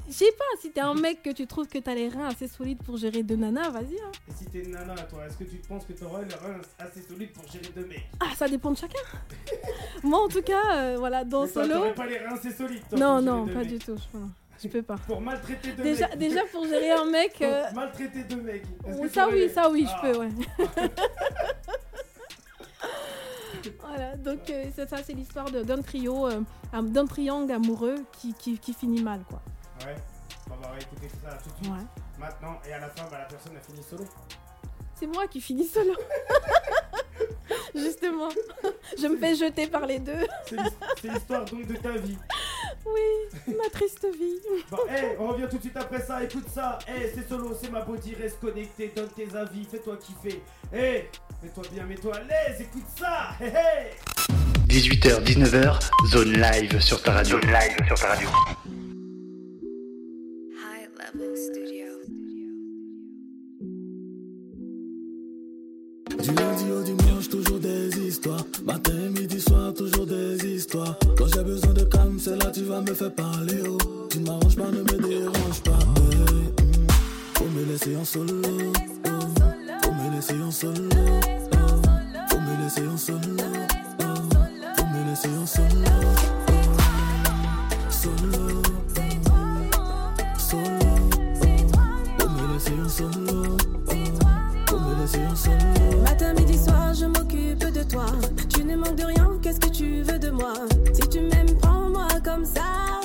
Je sais pas, si t'es un mec que tu trouves que t'as les reins assez solides pour gérer deux nanas, vas-y. hein. Et si t'es une nana, toi, est-ce que tu penses que t'auras les reins assez solides pour gérer deux mecs? Ah, ça dépend de chacun. Moi en tout cas, euh, voilà, dans Mais toi, solo. pas les reins assez solides, toi, Non, pour gérer non, pas mecs. du tout. Je, je peux pas. Pour maltraiter deux Déjà, mecs. déjà pour gérer un mec. Pour euh, maltraiter deux mecs. Oh, ça oui, ça oui, Ah. je peux, ouais. voilà, donc euh, c'est ça, c'est l'histoire d'un trio, euh, d'un triangle amoureux qui, qui, qui finit mal, quoi. Ouais. On va écouter ça tout de suite. Ouais. Maintenant, et à la fin, bah, la personne a fini solo. C'est moi qui finis solo. Justement, je me fais jeter par les deux. C'est l'his- c'est l'histoire donc de ta vie. Oui, ma triste vie. Bon, hey, on revient tout de suite après ça, écoute ça. Hey, c'est solo, c'est ma body, reste connecté, donne tes avis, fais-toi kiffer. Hey, mets-toi bien, mets-toi à l'aise, écoute ça. Hey, hey. 18h, 19h, zone live sur ta radio. Zone live sur ta radio. High Level Studio. Du lundi au dimanche, toujours des histoires. Matin, midi, soir, toujours des histoires. Quand j'ai besoin de calme, c'est là que tu vas me faire parler. Oh. Tu ne m'arranges pas, ne me dérange pas. Hey, mm. Faut me laisser en solo. oh. Faut me laisser en solo. oh. Faut me laisser en solo. oh. Faut me laisser en solo. oh. Solo. Solo. Faut me laisser en solo. Matin, midi, soir, je m'occupe de toi. Tu ne manques de rien, qu'est-ce que tu veux de moi? Si tu m'aimes, prends-moi comme ça.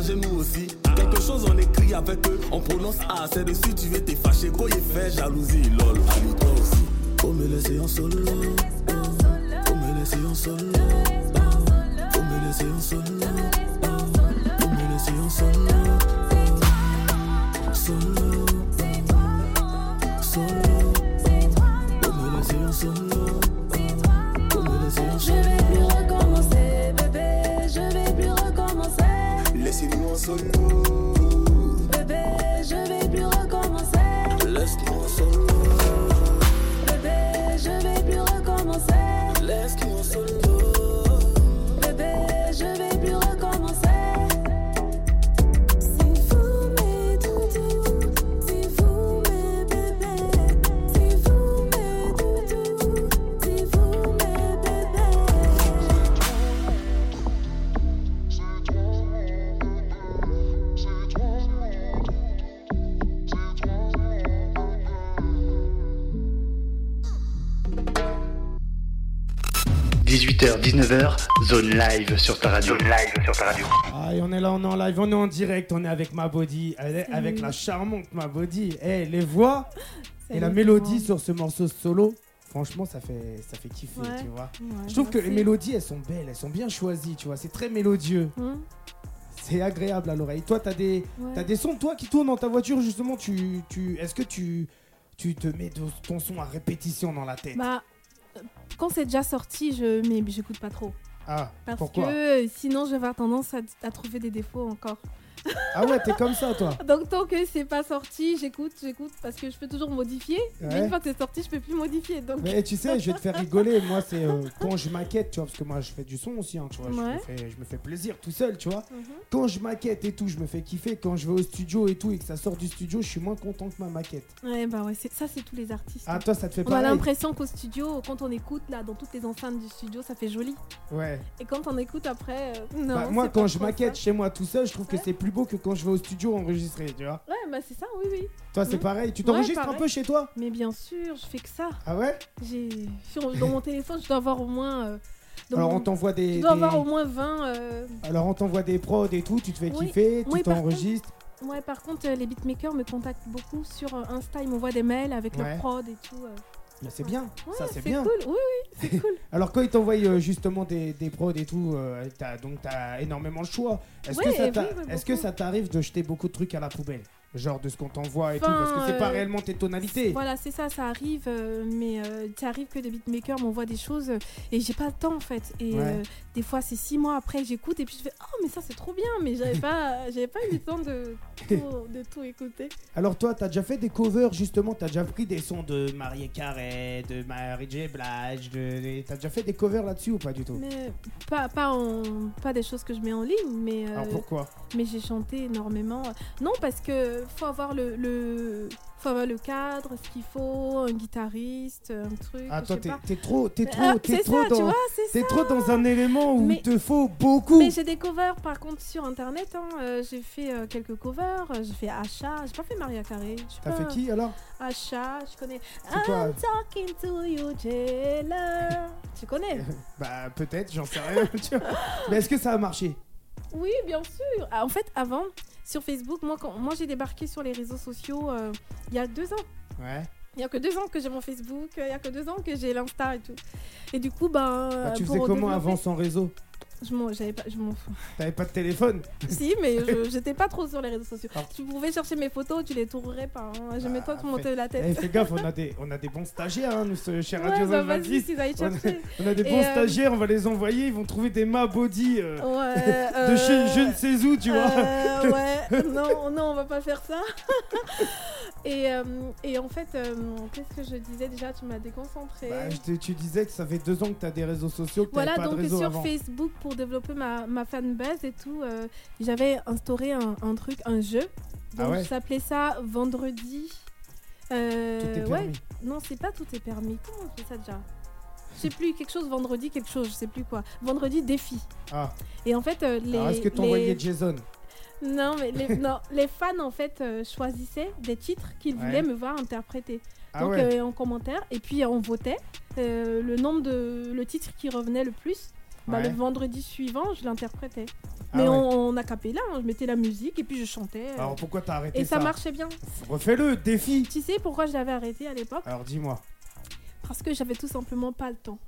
Partagez nous aussi. Quelque chose, on écrit avec eux. On prononce A, c'est dessus, tu veux te fâcher. Quand il fait jalousie, 19h, zone live sur ta radio. Zone live sur ta radio. Ah, et on est là, on est en live, on est en direct, on est avec ma body, elle est Salut. avec la charmante ma body. Eh, les voix et la mélodie sur ce morceau solo, franchement, ça fait, ça fait kiffer, Ouais. tu vois. Ouais, Je trouve que les mélodies, elles sont belles, elles sont bien choisies, tu vois. C'est très mélodieux, Hum, c'est agréable à l'oreille. Toi, t'as des, ouais. t'as des sons, toi, qui tournent dans ta voiture, justement. Tu, tu, est-ce que tu, tu te mets de- ton son à répétition dans la tête? Bah, quand c'est déjà sorti, je mais j'écoute pas trop. Ah, Parce pourquoi? que euh, sinon, je vais avoir tendance à, à trouver des défauts encore. Ah ouais, t'es comme ça, toi. Donc tant que c'est pas sorti, j'écoute, j'écoute parce que je peux toujours modifier. Mais une fois que c'est sorti, je peux plus modifier. Donc Mais tu sais, je vais te faire rigoler. Moi, c'est euh, quand je maquette, tu vois, parce que moi, je fais du son aussi, hein, tu vois. Je, me Ouais. fais, je me fais plaisir tout seul, tu vois. Mhm. Quand je maquette et tout, je me fais kiffer. Quand je vais au studio et tout et que ça sort du studio, je suis moins content que ma maquette. ouais, bah ouais, c'est- ça c'est tous les artistes. Ah, hein. toi, ça te fait On a l'impression qu'au studio, quand on écoute là, dans toutes les enceintes du studio, ça fait joli. Ouais. Et quand on écoute après, euh, non. Bah, moi, quand pas je maquette ça. chez moi tout seul, je trouve que c'est plus beau que quand je vais au studio enregistrer, tu vois. Ouais, bah c'est ça, oui, oui. Toi, c'est Mhm. pareil. Tu Ouais, t'enregistres un peu chez toi Mais bien sûr, je fais que ça. Ah ouais? J'ai sur- dans mon téléphone, je dois avoir au moins. euh, Alors, on t'envoie des. Je dois des- avoir au moins 20. euh, Alors, on t'envoie des prods et tout, tu te fais Oui. kiffer, tu t'enregistres. Ouais, par contre, euh, les beatmakers me contactent beaucoup sur Insta. Ils m'envoient des mails avec Ouais. leur prod et tout. euh. Mais c'est bien, Ouais, ça c'est bien. cool. Oui, oui, c'est cool. Alors quand ils t'envoient euh, justement des, des prods et tout, euh, t'as, donc t'as énormément le choix. Est-ce que Ouais, ça, t'a- oui, oui, est-ce que beaucoup. ça t'arrive de jeter beaucoup de trucs à la poubelle? Genre de ce qu'on t'envoie et tout, parce que c'est pas euh, réellement tes tonalités. Voilà, c'est ça, ça arrive, euh, mais euh, ça arrive que des beatmakers m'envoient des choses euh, et j'ai pas le temps en fait. Et Ouais. des fois, c'est six mois après que j'écoute et puis je fais Oh, mais ça c'est trop bien, mais j'avais pas, j'avais pas eu le temps de tout, de tout écouter. Alors toi, t'as déjà fait des covers justement, t'as déjà pris des sons de Marie Carré, de Mary J. Blige, de, t'as déjà fait des covers là-dessus ou pas du tout? Mais pas, pas, en, pas des choses que je mets en ligne, mais, Alors pourquoi? mais j'ai chanté énormément. Non, parce que faut avoir le, le, faut avoir le cadre, ce qu'il faut, un guitariste, un truc. Ah toi, t'es, t'es trop, t'es trop, Ah, t'es trop ça, tu dans, vois, t'es trop dans un élément où Mais- il te faut beaucoup. Mais j'ai des covers par contre sur internet. hein, euh, j'ai fait euh, quelques covers. euh, J'ai fait Achat. J'ai pas fait Maria Carré. T'as fait qui alors? Achat, je connais. Quoi I'm talking to you, jailer. Tu connais? Bah peut-être, j'en sais rien. Mais est-ce que ça a marché? Oui, bien sûr. Ah, En fait, avant, sur Facebook, moi, quand, moi j'ai débarqué sur les réseaux sociaux euh, il y a deux ans. Ouais. Il y a que deux ans que j'ai mon Facebook, il y a que deux ans que j'ai l'Insta et tout. Et du coup, ben. Bah, tu faisais comment développer- avant sans réseau? Je m'en, j'avais pas, je m'en fous. T'avais pas de téléphone si, mais je- j'étais pas trop sur les réseaux sociaux. Ah. Tu pouvais chercher mes photos, tu les trouverais pas. hein. J'aimais Ah, toi te monter la Eh, tête. fais gaffe, on a des, on a des bons stagiaires, hein, nous, ce- chez Ouais, Radio bah, 20 vas-y, qu'ils aillent On a- chercher. On a des Et, bons euh, stagiaires, on va les envoyer, ils vont trouver des ma body euh, Ouais. de chez euh, je ne sais où, tu vois. euh, ouais, non, non, on va pas faire ça. et, euh, et en fait, euh, qu'est-ce que je disais déjà? Tu m'as déconcentré. Bah, je te- tu disais que ça fait deux ans que t'as des réseaux sociaux, que Voilà, pas donc de réseau sur avant. Facebook, pour développer ma, ma fanbase et tout, euh, j'avais instauré un, un truc, un jeu. Ah Donc ouais je s'appelait ça Vendredi. Euh, Tout est ouais, non, c'est pas tout est permis. Comment on fait ça déjà? Je sais plus, quelque chose vendredi, quelque chose, je sais plus quoi. Vendredi défi. Ah, Et en fait, euh, les. alors est-ce que les- t'envoyais Jason? Non, mais les, non, les fans en fait choisissaient des titres qu'ils Ouais. voulaient me voir interpréter. Ah Donc ouais en commentaire, et puis on votait le nombre de le titre qui revenait le plus. Bah, Ouais. le vendredi suivant, je l'interprétais. Ah Mais ouais. on, on a capé là, je mettais la musique et puis je chantais. euh, Alors pourquoi t'as arrêté et ça ça marchait bien. Refais-le, défi Tu sais pourquoi je l'avais arrêté à l'époque? Alors dis-moi. Parce que j'avais tout simplement pas le temps.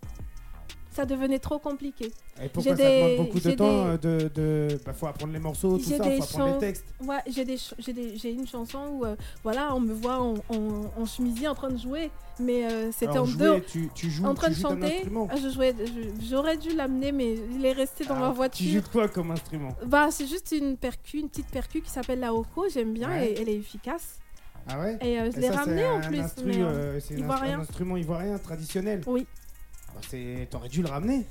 Ça devenait trop compliqué. Et pourquoi ça J'ai des- demande beaucoup de temps des- euh, de, de... Bah, faut apprendre les morceaux, tout ça, faut apprendre les textes. Ouais, j'ai des, j'ai des, j'ai une chanson où euh, voilà, on me voit en, en, en chemisier en train de jouer, mais euh, c'était en deux. tu, tu joues, En train tu de chanter, instrument. Ah, je jouais, j'aurais dû l'amener, mais il est resté dans ma Tu joues voiture. de quoi comme instrument? Bah, c'est juste une percu, une petite percu qui s'appelle la Oko, j'aime bien, Ouais. et elle est efficace. Ah ouais? Et euh, je l'ai ramené en plus. c'est un instrument ivoirien traditionnel. Oui. Bah, c'est- T'aurais dû le ramener.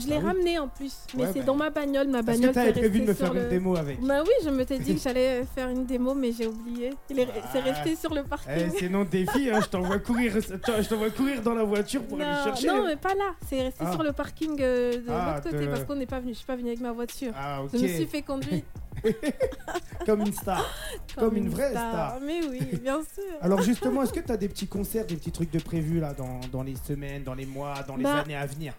Je l'ai Ah oui. ramené en plus, mais Ouais, c'est bah. dans ma bagnole, ma Est-ce bagnole que t'avais prévu de me faire une démo avec Bah oui, je me t'ai dit que j'allais faire une démo, mais j'ai oublié. Il est, c'est Ah. resté sur le parking. Eh, Sinon, défi, hein, je t'envoie courir, je t'envoie courir dans la voiture pour aller non, chercher. non, mais pas là. C'est resté Ah. sur le parking euh, de Ah, l'autre côté parce qu'on n'est pas venu. Je suis pas venue avec ma voiture. Ah, ok. Je me suis fait conduire Comme une star. Comme une vraie star. Mais oui, bien sûr. Alors, justement, est-ce que t'as des petits concerts, des petits trucs de prévus là, dans, dans les semaines, dans les mois, dans les Bah, années à venir?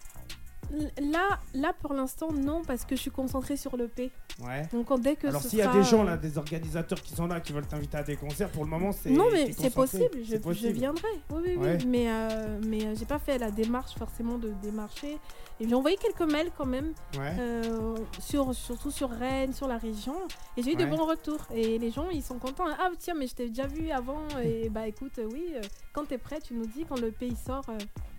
Là, là pour l'instant, non, parce que je suis concentrée sur le P. Ouais. Donc dès que Alors, s'il y a des gens euh, là, des organisateurs qui sont là, qui veulent t'inviter à des concerts, pour le moment, c'est. Non, mais c'est possible, je, C'est possible. je viendrai. Oui, oui, oui. Mais, euh, mais euh, j'ai pas fait la démarche forcément de démarcher. Et j'ai envoyé quelques mails quand même, Ouais. euh, sur, surtout sur Rennes, sur la région. Et j'ai eu de bons retours. Et les gens, ils sont contents. Ah, tiens, mais je t'ai déjà vu avant. Et bah écoute, oui, quand t'es prêt, tu nous dis quand le pays sort.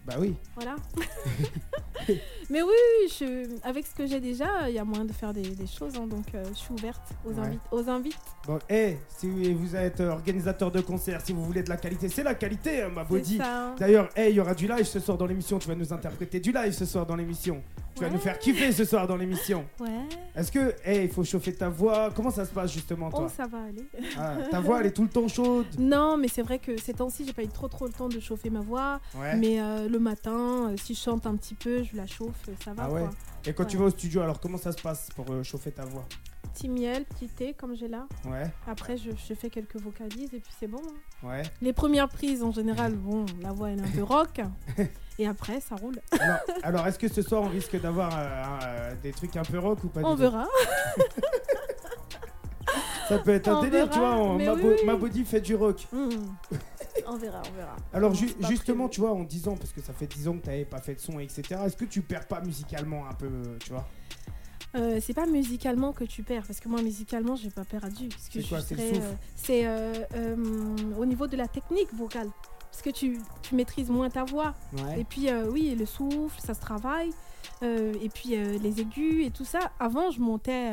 Bah oui. voilà. mais oui, je, avec ce que j'ai déjà, il y a moyen de faire des, des choses. hein, donc euh, je suis ouverte aux, Ouais. invites, aux invites. Bon, eh, si vous êtes euh, organisateur de concerts, si vous voulez de la qualité, c'est la qualité, hein, ma C'est body. ça. hein. D'ailleurs, hey, il y aura du live ce soir dans l'émission. Tu vas nous interpréter du live ce soir dans l'émission. Tu vas nous faire kiffer ce soir dans l'émission. Ouais. Est-ce que, hey, il faut chauffer ta voix? Comment ça se passe justement, Oh, toi ça va aller. Ah, Ta voix, elle est tout le temps chaude? Non, mais c'est vrai que ces temps-ci, j'ai pas eu trop trop le temps de chauffer ma voix. Ouais. Mais euh, le matin, euh, si je chante un petit peu, je la chauffe, euh, ça va Ah ouais? quoi. Et quand tu vas au studio, alors comment ça se passe pour euh, chauffer ta voix? Petit miel, petit thé comme j'ai là. Ouais, Après, je, je fais quelques vocalises et puis c'est bon. hein. ouais. Les premières prises, en général, bon, la voix elle est un peu rock. et après, ça roule. Alors, alors, est-ce que ce soir on risque d'avoir euh, euh, des trucs un peu rock ou pas On verra. Ça peut être un On délire, verra, tu vois. on- ma, oui, bo- oui. ma body fait du rock. Hmm. on verra, on verra. Alors ju- justement, prévu. tu vois, en 10 ans, parce que ça fait 10 ans que tu n'avais pas fait de son, etc. Est-ce que tu perds pas musicalement un peu, tu vois? Euh, c'est pas musicalement que tu perds, parce que moi musicalement j'ai pas perdu. C'est quoi, C'est euh, euh, au niveau de la technique vocale, parce que tu, tu maîtrises moins ta voix. Ouais. Et puis euh, oui, le souffle, ça se travaille. Euh, et puis euh, les aigus et tout ça. Avant je montais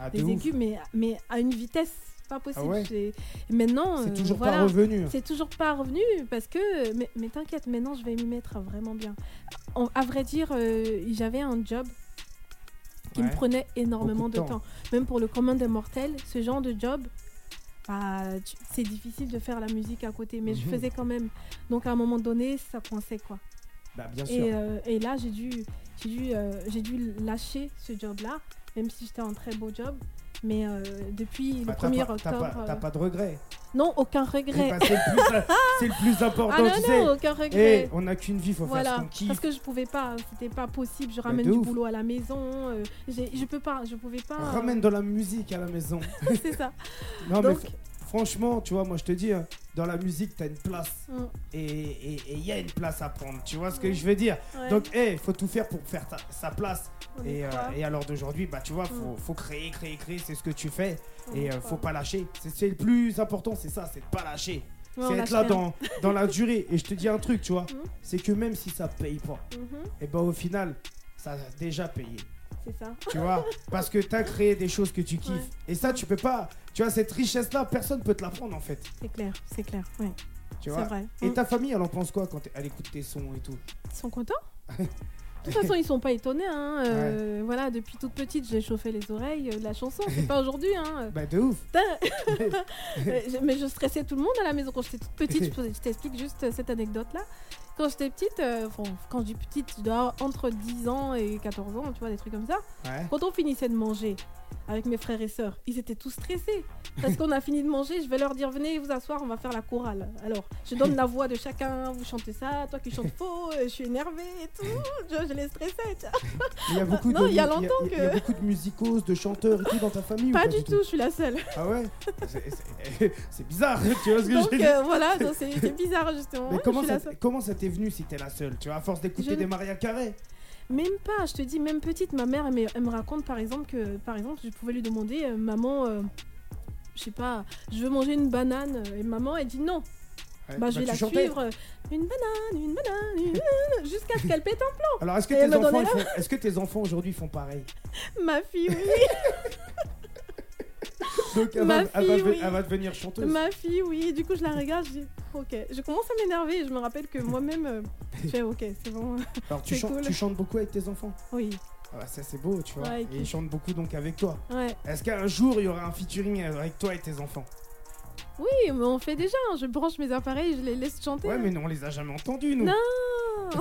Ah, les ouf. aigus, mais, mais à une vitesse pas possible. Ah ouais Maintenant, C'est toujours voilà. pas revenu. C'est toujours pas revenu parce que. Mais, mais t'inquiète, maintenant je vais m'y mettre vraiment bien. En- à vrai dire, j'avais un job qui me prenait énormément de temps. temps. Même pour le commun des mortels, ce genre de job, c'est difficile de faire la musique à côté. Mais je Mhm. faisais quand même. Donc à un moment donné, ça coinçait quoi. Bah, bien sûr. Et, euh, et là, j'ai dû, j'ai dû, euh, j'ai dû lâcher ce job-là, même si c'était un très beau job. Mais euh, depuis Bah, le t'as 1er pas- t'as octobre. pas, t'as euh, pas de regret. Non, aucun Eh regret. bah, c'est le, plus- c'est le plus important, ah non, tu non, sais. aucun Eh, regret. on n'a qu'une vie, faut faire ce Voilà, qu'on kiffe. parce que je pouvais pas, c'était pas possible. Je ramène du ouf. boulot à la maison, euh, je peux pas, je pouvais pas. euh, Ramène de la musique à la maison. c'est ça. Non, Donc, mais franchement, tu vois, moi je te dis, hein, dans la musique, t'as une place. mm, Et il y a une place à prendre. Tu vois ce que je veux dire? Ouais, Donc, il faut tout faire pour faire ta- sa place. Et, euh, et à l'heure d'aujourd'hui, bah, tu vois, faut, Mm. faut créer, créer, créer. C'est ce que tu fais. on Et euh, faut pas lâcher. C'est- le plus important, c'est ça, c'est de pas lâcher. Ouais, c'est être là dans, dans la durée. Et je te dis un truc, tu vois, c'est que même si ça paye pas, Mhm, et ben au final, ça a déjà payé. C'est ça. Tu vois Parce que tu as créé des choses que tu kiffes. Ouais. Et ça, tu peux pas. Tu vois, cette richesse-là, personne peut te la prendre en fait. C'est clair, c'est clair. Ouais, Tu c'est vois vrai. Et Mm. ta famille, elle en pense quoi quand elle écoute tes sons et tout? Ils sont contents? De toute façon, ils sont pas étonnés. Hein. euh, Voilà, depuis toute petite, j'ai chauffé les oreilles euh, de la chanson. C'est pas aujourd'hui. Hein. Bah, de ouf. Euh, mais je stressais tout le monde à la maison quand j'étais toute petite. Je, t'explique juste cette anecdote-là. Quand j'étais petite, euh, bon, quand je dis petite, je dois avoir entre 10 ans et 14 ans, tu vois, des trucs comme ça. Ouais. Quand on finissait de manger avec mes frères et sœurs, ils étaient tous stressés. Parce qu'on a fini de manger, je vais leur dire venez vous asseoir, on va faire la chorale. Alors, je donne la voix de chacun, vous chantez ça, toi qui chantes faux, euh, je suis énervée et tout. Je, je les stressais. Il y a beaucoup Non, de il y a mu- longtemps il y a que- beaucoup de musicos, de chanteurs et tout dans ta famille ou Pas du tout, je suis la seule. Ah ouais C'est- bizarre, tu vois ce que Donc je veux euh, voilà, c'est bizarre justement. Mais Ouais, comment ça, comment t'est venu si t'es la seule Tu vois, à force d'écouter Je- des Maria Carré Même pas, je te dis, même petite, ma mère, elle me, elle me raconte par exemple que, par exemple, je pouvais lui demander, euh, maman, euh, je sais pas, je veux manger une banane, et maman, elle dit non. Ouais, Bah, je vais la chantais. suivre, euh, une banane, une banane, une banane, jusqu'à ce qu'elle pète un plomb. Alors, est-ce que, tes enfants, font- est-ce que tes enfants aujourd'hui font pareil? Ma fille, oui, Donc, elle, Ma va, elle va fille, ve- oui. elle va devenir chanteuse. ma fille, oui. Du coup, je la regarde, je dis, ok. Je commence à m'énerver, et je me rappelle que moi-même, euh, je fais, ok, c'est bon. Alors, tu, cool. chantes beaucoup avec tes enfants? Oui, ah bah, Ça, c'est beau, tu vois. Ouais, et ils chantent beaucoup donc avec toi. ouais. Est-ce qu'un jour, il y aura un featuring avec toi et tes enfants? Oui, mais on fait déjà, hein. je branche mes appareils, je les laisse chanter. Ouais, hein. mais non, on les a jamais entendus, nous. Non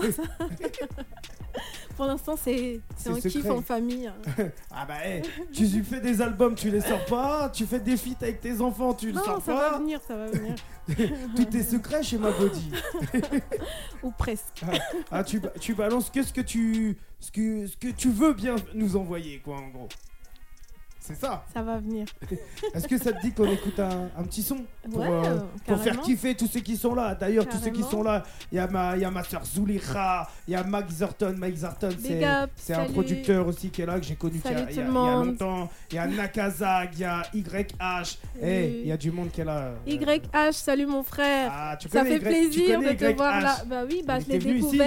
Pour l'instant, c'est un kiff en famille. hein. Ah bah, hey, tu fais des albums, tu les sors pas. Tu fais des feats avec tes enfants, tu le Non, sors ça va pas. venir, ça va venir. Tout est secret chez ma body. Ou presque. Ah, tu, ba- tu balances que ce que tu, ce que, ce que tu veux bien nous envoyer, quoi, en gros. C'est ça. Ça va venir. Est-ce que ça te dit qu'on écoute un, un petit son pour, ouais, euh, pour faire kiffer tous ceux qui sont là? D'ailleurs, tous ceux qui sont là, il y a ma, y a ma soeur Zulira, il y a Mike Zerton. Mike Zerton, Big c'est, un producteur aussi qui est là, que j'ai connu il y y, y a longtemps. Il y a Nakazag, il y a YH. Eh, il y a du monde qui est là. YH, salut mon frère. Ah, tu Ça fait Y- tu plaisir connais de te YH. voir là. Bah oui, bah je l'ai venu ici.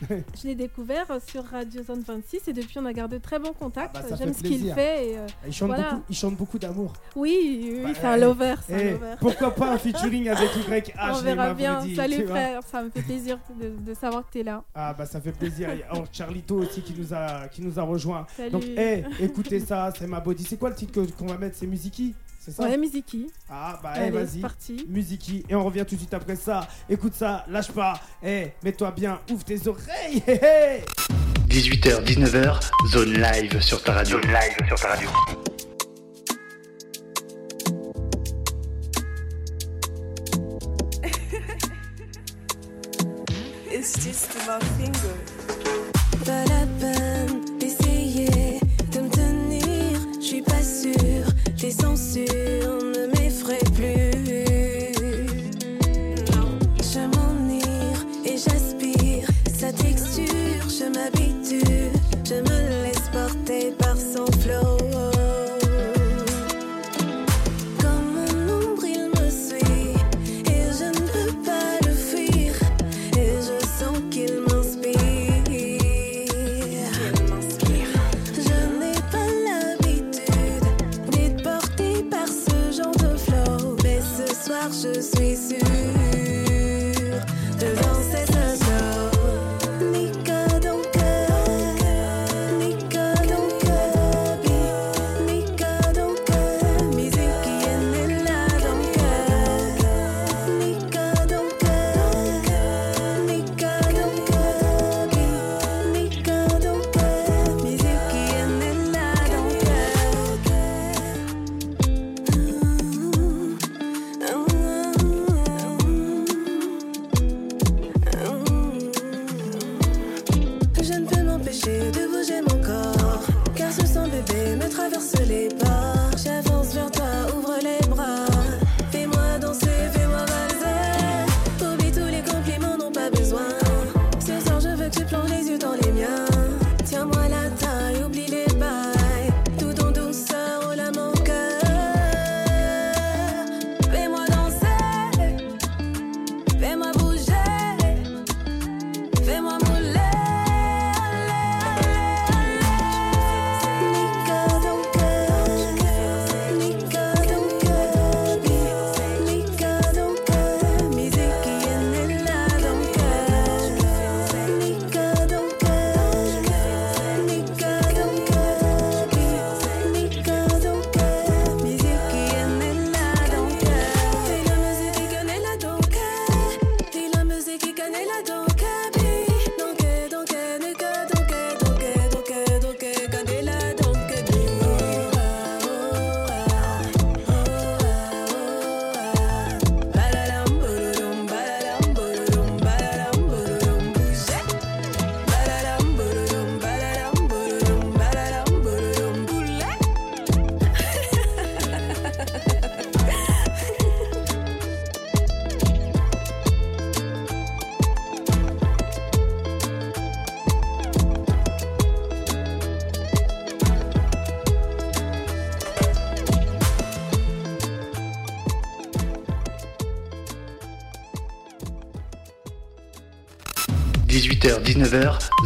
je l'ai découvert sur Radio Zone 26 et depuis on a gardé très bon contact. Ah bah, J'aime ce qu'il fait. et, euh, Il chante, Voilà. beaucoup, il chante beaucoup d'amour. Oui, oui, Bah, c'est un eh, lover, Eh, un lover. pourquoi pas un featuring avec YH on verra bien. Tu Salut frère, ça me fait plaisir de, de savoir que t'es là. Ah bah ça fait plaisir. Il y a oh, Charlito aussi qui nous a, qui nous a rejoint. Salut. Donc eh, écoutez ça, c'est ma body. C'est quoi le titre qu'on va mettre? C'est Musiki C'est ça Ouais, Miziki. Ah bah Allez, vas-y. parti. Musiki et on revient tout de suite après ça. Écoute ça, lâche pas. Eh, mets-toi bien, ouvre tes oreilles. Hé, hé. 18h, 19h, zone live sur ta radio. Zone live sur ta radio.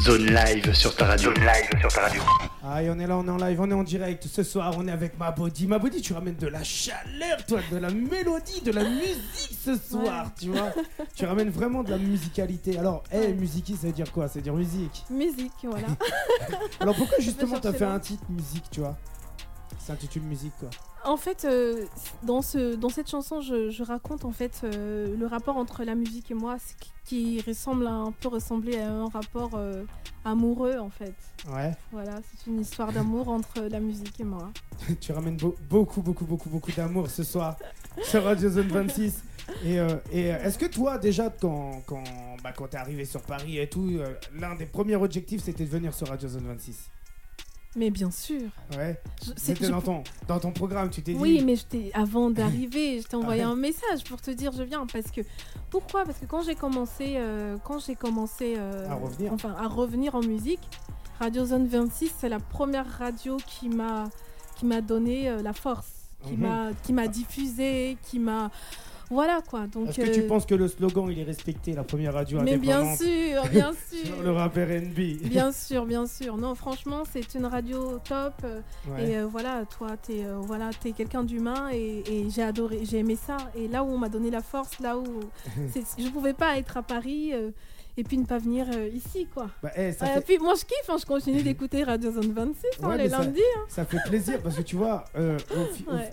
Zone live sur ta radio. Zone live sur ta radio. Aïe, on est là, on est en live, on est en direct. Ce soir, on est avec ma body. Ma body, tu ramènes de la chaleur, toi, de la mélodie, de la musique ce soir, tu vois. tu ramènes vraiment de la musicalité. Alors, hé, musique, ça veut dire quoi? Ça veut dire musique. Musique, voilà. Alors, pourquoi justement t'as fait un titre musique, tu vois? S'intitule musique, quoi. En fait, euh, dans, ce, dans cette chanson, je, je raconte en fait euh, le rapport entre la musique et moi, ce qui, ressemble à un peu ressembler à un rapport euh, amoureux en fait. Ouais. Voilà, c'est une histoire d'amour entre la musique et moi. tu ramènes beau- beaucoup, beaucoup, beaucoup, beaucoup d'amour ce soir sur Radio Zone 26. Et, et est-ce que toi, déjà, quand, quand, bah, quand t'es arrivé sur Paris et tout, l'un des premiers objectifs, c'était de venir sur Radio Zone 26 Mais bien sûr. Ouais. C'était je- dans ton, dans ton programme, tu t'es dit. Oui, mais je avant d'arriver, je t'ai envoyé Ah ouais. un message pour te dire je viens. Parce que pourquoi? Parce que quand j'ai commencé, euh, quand j'ai commencé euh, À revenir. enfin à revenir en musique, Radio Zone 26, c'est la première radio qui m'a qui m'a donné euh, la force, qui Mhm. m'a qui m'a diffusé, qui m'a voilà quoi. Donc Est-ce que tu euh, penses que le slogan, il est respecté, la première radio mais bien sûr, bien sûr. sur le rap R&B Bien sûr, bien sûr. Non, franchement, c'est une radio top. Ouais. Et euh, voilà, toi, t'es euh, voilà, es quelqu'un d'humain et, et j'ai adoré, j'ai aimé ça. Et là où on m'a donné la force, là où je pouvais pas être à Paris et puis ne pas venir euh, ici, quoi. Bah, eh, ça, Euh, fait, Puis moi, je kiffe, hein, je continue d'écouter Radio Zone 26 hein, les ça- lundis. hein. ça fait plaisir parce que tu vois, euh, au fi- au- Ouais.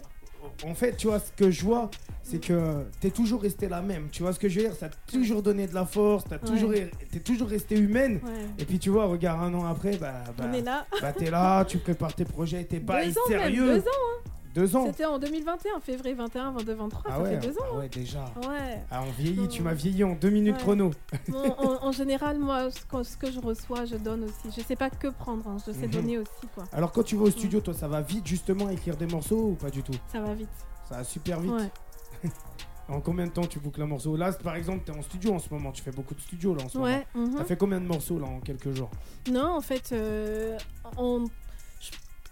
En fait, tu vois, ce que je vois, c'est que t'es toujours resté la même. Tu vois ce que je veux dire? Ça t'a toujours donné de la force, t'as toujours, t'es toujours resté humaine. Ouais. Et puis tu vois, regarde un an après, bah, bah, là. bah, t'es là, tu prépares tes projets, t'es pas même, sérieux. deux ans. hein. Deux ans. C'était en 2021, février 21, 22, 23, Ah ça ouais, fait deux ans. ah ouais, déjà. Ouais. Ah, on vieillit, tu m'as vieilli en deux minutes Ouais. chrono. Bon, en, en général, moi, ce que, je reçois, je donne aussi. Je sais pas que prendre, hein, je sais Mhm. donner aussi, quoi. Alors quand tu vas au studio, toi, ça va vite justement à écrire des morceaux ou pas du tout? Ça va vite. Ça va super vite. Ouais. En combien de temps tu boucles un morceau? Là, par exemple, t'es en studio en ce moment, tu fais beaucoup de studio là en ce Ouais, moment. mhm. T'as fait combien de morceaux là en quelques jours? Non, en fait, euh, on- je-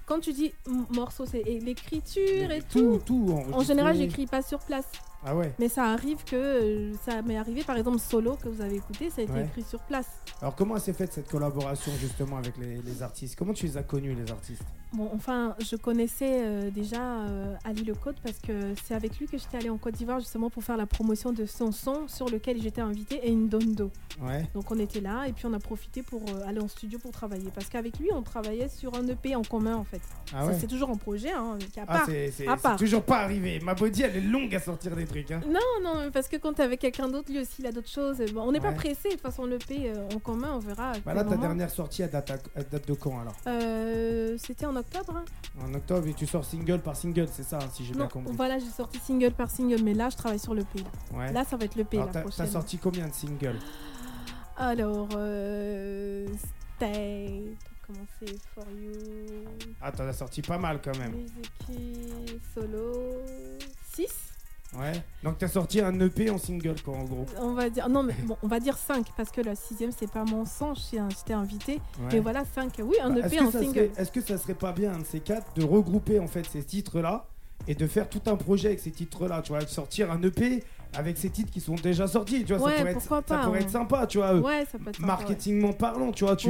quand tu dis morceau, c'est l'écriture et tout. Tout, tout En enregistré. général, j'écris pas sur place. Ah ouais. Mais ça arrive que ça m'est arrivé par exemple solo que vous avez écouté, ça a été Ouais. écrit sur place. Alors comment s'est faite cette collaboration justement avec les, les artistes? Comment tu les as connus les artistes? Bon, enfin, je connaissais euh, déjà euh, Ali Le Côte parce que c'est avec lui que j'étais allée en Côte d'Ivoire justement pour faire la promotion de son son sur lequel j'étais invitée et Ndondo. Ouais. Donc on était là et puis on a profité pour euh, aller en studio pour travailler parce qu'avec lui on travaillait sur un EP en commun en fait. Ah ouais. c'est toujours en projet, hein, a Ah, part. c'est c'est- à toujours pas arrivé. Ma body, elle est longue à sortir des trucs. Hein. Non, non, parce que quand t'es avec quelqu'un d'autre, lui aussi il a d'autres choses. Bon, on n'est pas pressé, de toute façon le EP euh, en commun, on verra. Bah là, ta dernière sortie, elle date, à- elle date de quand alors? Euh, C'était en octobre. hein. En octobre, et tu sors single par single, c'est ça, si j'ai bien compris. voilà, j'ai sorti single par single, mais là je travaille sur le P. Là, Ouais. Là, ça va être le P Alors, la t'as prochaine. t'as sorti combien de singles? Alors, euh, Stay, comment c'est For You, Ah, t'en as sorti pas mal quand même. Solo, 6 Ouais. Donc t'as sorti un EP en single, quoi, en gros. On va dire, non mais bon, on va dire 5 parce que la sixième c'est pas mon sang, j'étais invité. Ouais. Mais voilà, 5, oui, un Bah, EP Est-ce que, en ça single. serait- est-ce que ça serait pas bien, un de ces quatre, de regrouper en fait ces titres-là et de faire tout un projet avec ces titres-là, tu vois, de sortir un EP avec ces titres qui sont déjà sortis, tu vois, Ouais, ça pourrait, être, pourquoi ça pas, pourrait ouais. être sympa, tu vois. euh, Ouais, ça peut être sympa, Marketingment parlant, tu vois, tu,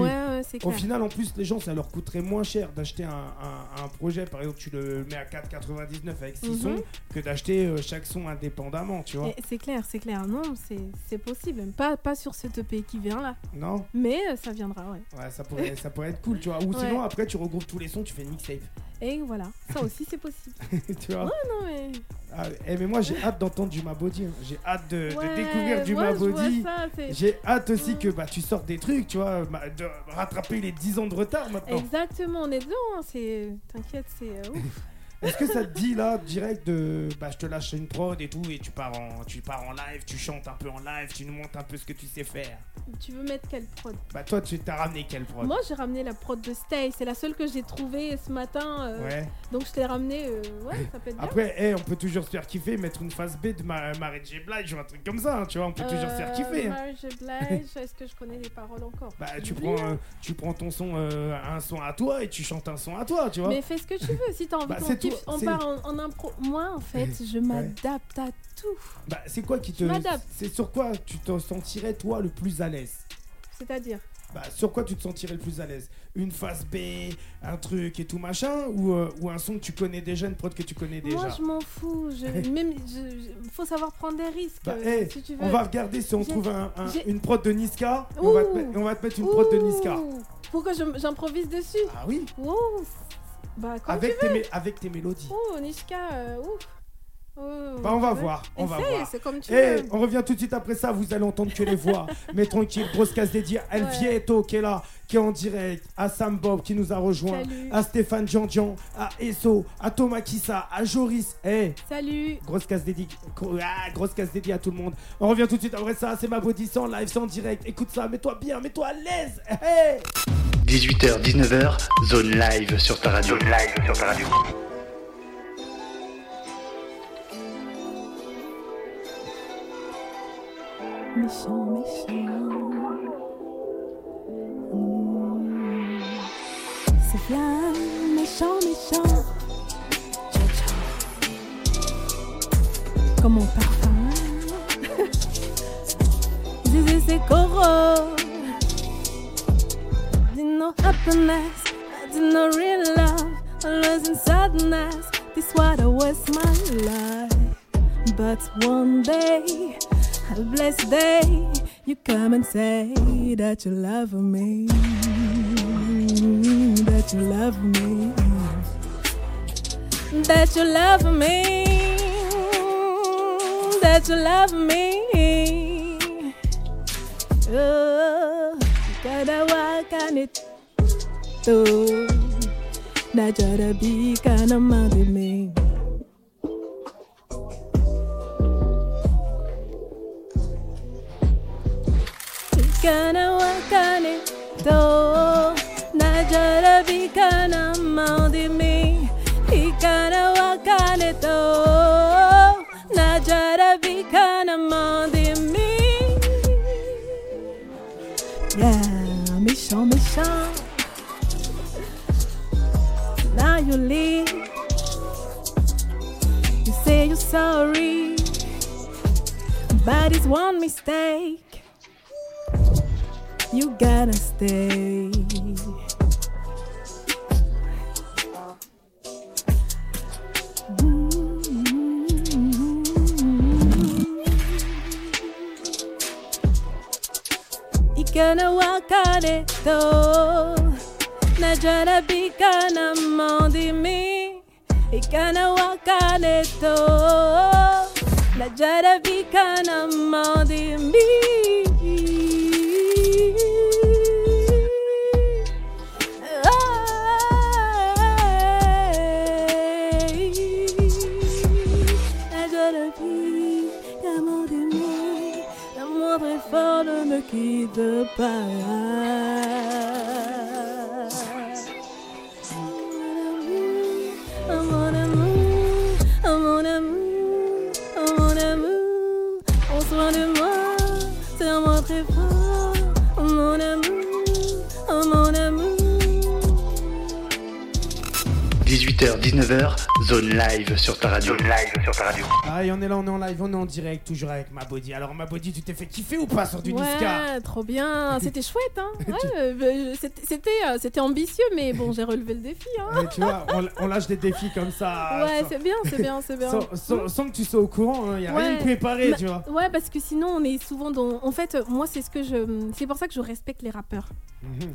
Au final, en plus, les gens, ça leur coûterait moins cher d'acheter un, un- un projet. Par exemple, tu le mets à 4,99 avec 6 Mhm. sons que d'acheter euh, chaque son indépendamment, tu vois. C'est clair, c'est clair. Non, c'est c'est possible. Pas, pas sur cet EP qui vient là. Non Mais euh, ça viendra, ouais. Ouais, ça pourrait, ça pourrait être cool, tu vois. Ou sinon, après, tu regroupes tous les sons, tu fais une mixtape. Et voilà, ça aussi c'est possible. tu vois Ouais, non, mais. Ah, eh, mais moi, j'ai hâte d'entendre du Mabody. hein. J'ai hâte de, de Ouais, découvrir du Mabody. J'ai hâte aussi que bah, tu sortes des trucs, tu vois, de rattraper les 10 ans de retard maintenant. Exactement, on est dedans. hein, c'est... T'inquiète, c'est. euh, ouf. Est-ce que ça te dit là direct de bah je te lâche une prod et tout et tu pars en tu pars en live, tu chantes un peu en live, tu nous montres un peu ce que tu sais faire? tu veux mettre quelle prod? Bah toi tu t'as ramené quelle prod? Moi j'ai ramené la prod de Stay, c'est la seule que j'ai trouvée ce matin. euh, Ouais. Donc je t'ai ramené. euh, Ouais, ça peut être bien. Après, eh, on peut toujours se faire kiffer, mettre une phase B de ma Mary J. Blige ou un truc comme ça, hein, tu vois, on peut toujours se faire Euh, kiffer. hein. Mary J. Blige, est-ce que je connais les paroles encore? Bah tu prends tu prends ton son un son à toi et tu chantes un son à toi, tu vois. Mais fais ce que tu veux, si t'as envie Bah, on part en, en impro. Moi en fait, je m'adapte à tout. Bah c'est quoi qui te c'est sur quoi tu te sentirais toi le plus à l'aise? C'est-à-dire? Bah, sur quoi tu te sentirais le plus à l'aise? Une phase B, un truc et tout machin ou, euh, ou un son que tu connais déjà, une prod que tu connais déjà? Moi je m'en fous. Je, même, je- je- faut savoir prendre des risques. Bah, euh, hey, si tu veux. on va regarder si on trouve un- un- j'ai- une prod de Niska. On va, te, mettre- on va te mettre une prod de Niska. Ouh, Pourquoi j'improvise dessus? Ah oui Ouh, Bah quand Avec tu tes, veux. mé- avec tes mélodies. Oh, Nishka, euh, ouf. Oh, Bah, on va ouais. voir, on va voir. c'est comme tu Eh, veux. on revient tout de suite après ça, vous allez entendre que les voix. Mais tranquille, grosse casse dédiée à El Ouais. Vieto qui est là, qui est en direct, à Sam Bob qui nous a rejoint, Salut. à Stéphane Djandian, à Esso, à Thomas Kissa, à Joris. Eh, Salut. Grosse casse dédiée, ah, grosse casse dédiée à tout le monde. On revient tout de suite après ça, c'est ma body, c'est en live, c'est en direct. Écoute ça, mets-toi bien, mets-toi à l'aise. Hey 18h, 19h, zone live sur ta radio. Zone live sur ta radio. Méchant, méchant. C'est flamme, méchant, méchant. Comme mon parfum. Zizi, c'est Coro. Did no happiness, I did no real love. Always in sadness. This I was my life. But one day, a blessed day, you come and say that you love me. That you love me. That you love me. That you love me. Oh, gotta walk on it. Oh, that you'll be kind of at me. كان وكان تو نجر بي كان ماضي مي هي كان وكان تو نجر بي كان ماضي مي يا méchant méchant Now you leave. You say you're sorry But it's one mistake you gotta stay. Gonna walk on it though. Na jarabika na mandimi. Ikana waka neto. Na jarabika na me. L'amour très fort ne me quitte pas. 18h, 19h, zone live sur ta radio. Zone live sur ta radio. Ah, et on est là, on est en live, on est en direct, toujours avec ma body. Alors, ma body, tu t'es fait kiffer ou pas sur du Niska Ouais, trop bien, c'était chouette, hein. Ouais, euh, bah, c'était- c'était, euh, c'était ambitieux, mais bon, j'ai relevé le défi, hein. Tu vois, on, on lâche des défis comme ça. Ouais, sans, c'est bien, c'est bien, c'est bien. sans- sans- sans que tu sois au courant, il n'y a rien Ouais. de préparé, Bah, tu vois. Ouais, parce que sinon on est souvent dans. En fait, euh, moi c'est ce que je. C'est pour ça que je respecte les rappeurs. Mhm.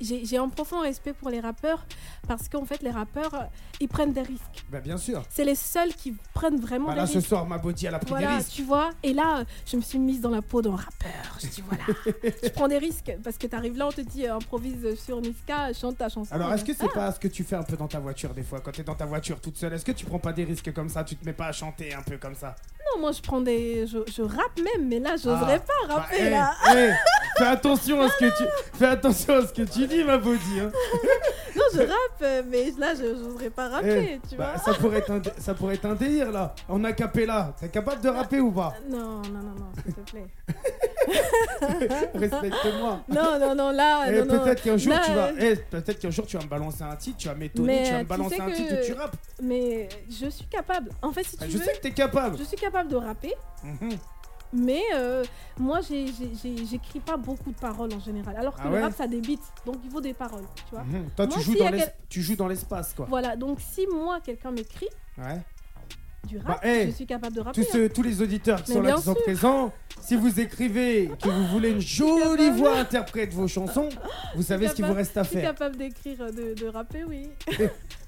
J'ai un profond respect pour les rappeurs parce qu'en fait les rappeurs euh, ils prennent des risques. Bah, bien sûr. C'est les seuls qui prennent vraiment Bah, des là, ce risques. soir, ma body, elle a pris des Voilà, risques. tu vois. Et là, euh, je me suis mise dans la peau d'un rappeur. Je dis voilà, je prends des risques parce que t'arrives là, on te dit euh, improvise sur Niska, chante ta chanson. Alors, est-ce que c'est Ah. pas ce que tu fais un peu dans ta voiture des fois, quand t'es dans ta voiture toute seule? Est-ce que tu prends pas des risques comme ça? Tu te mets pas à chanter un peu comme ça? Non, moi je prends des. Je, je rappe même, mais là, j'oserais Ah. pas rapper Bah, là. fais attention à ce que tu fais attention à ce que tu dis ma body hein. Non, je rappe, euh, mais là, je j'oserais pas rapper, Eh, tu bah, vois. ça pourrait être un ça pourrait être un délire là. On a capé là. T'es capable de rapper ou pas? Non, non, non, non, s'il te plaît. Respecte-moi. Non, non, non, là, Eh, peut-être qu'un jour Là, tu vas euh, eh, peut-être qu'un jour tu vas me balancer un titre, tu vas m'étonner, tu vas euh, me tu balancer un que- titre et tu rappes. Mais je suis capable. En fait, si tu Ah, je veux, sais que t'es capable. je suis capable de rapper, Mhm. Mais euh, moi, j'écris pas beaucoup de paroles en général. Alors que Ah le rap, ça débite, donc il faut des paroles, tu vois. Mhm. Toi tu joues dans quel- tu joues dans l'espace quoi. Voilà, donc si moi, quelqu'un m'écrit Ouais. Du Bah, rap, hey, je suis capable de rapper. Tous, hein. ceux- tous les auditeurs qui Mais sont là, qui sont présents, si vous écrivez que vous voulez une jolie voix interprète vos chansons, vous savez ce qu'il vous reste à Je suis faire. capable d'écrire, de, de rapper, oui.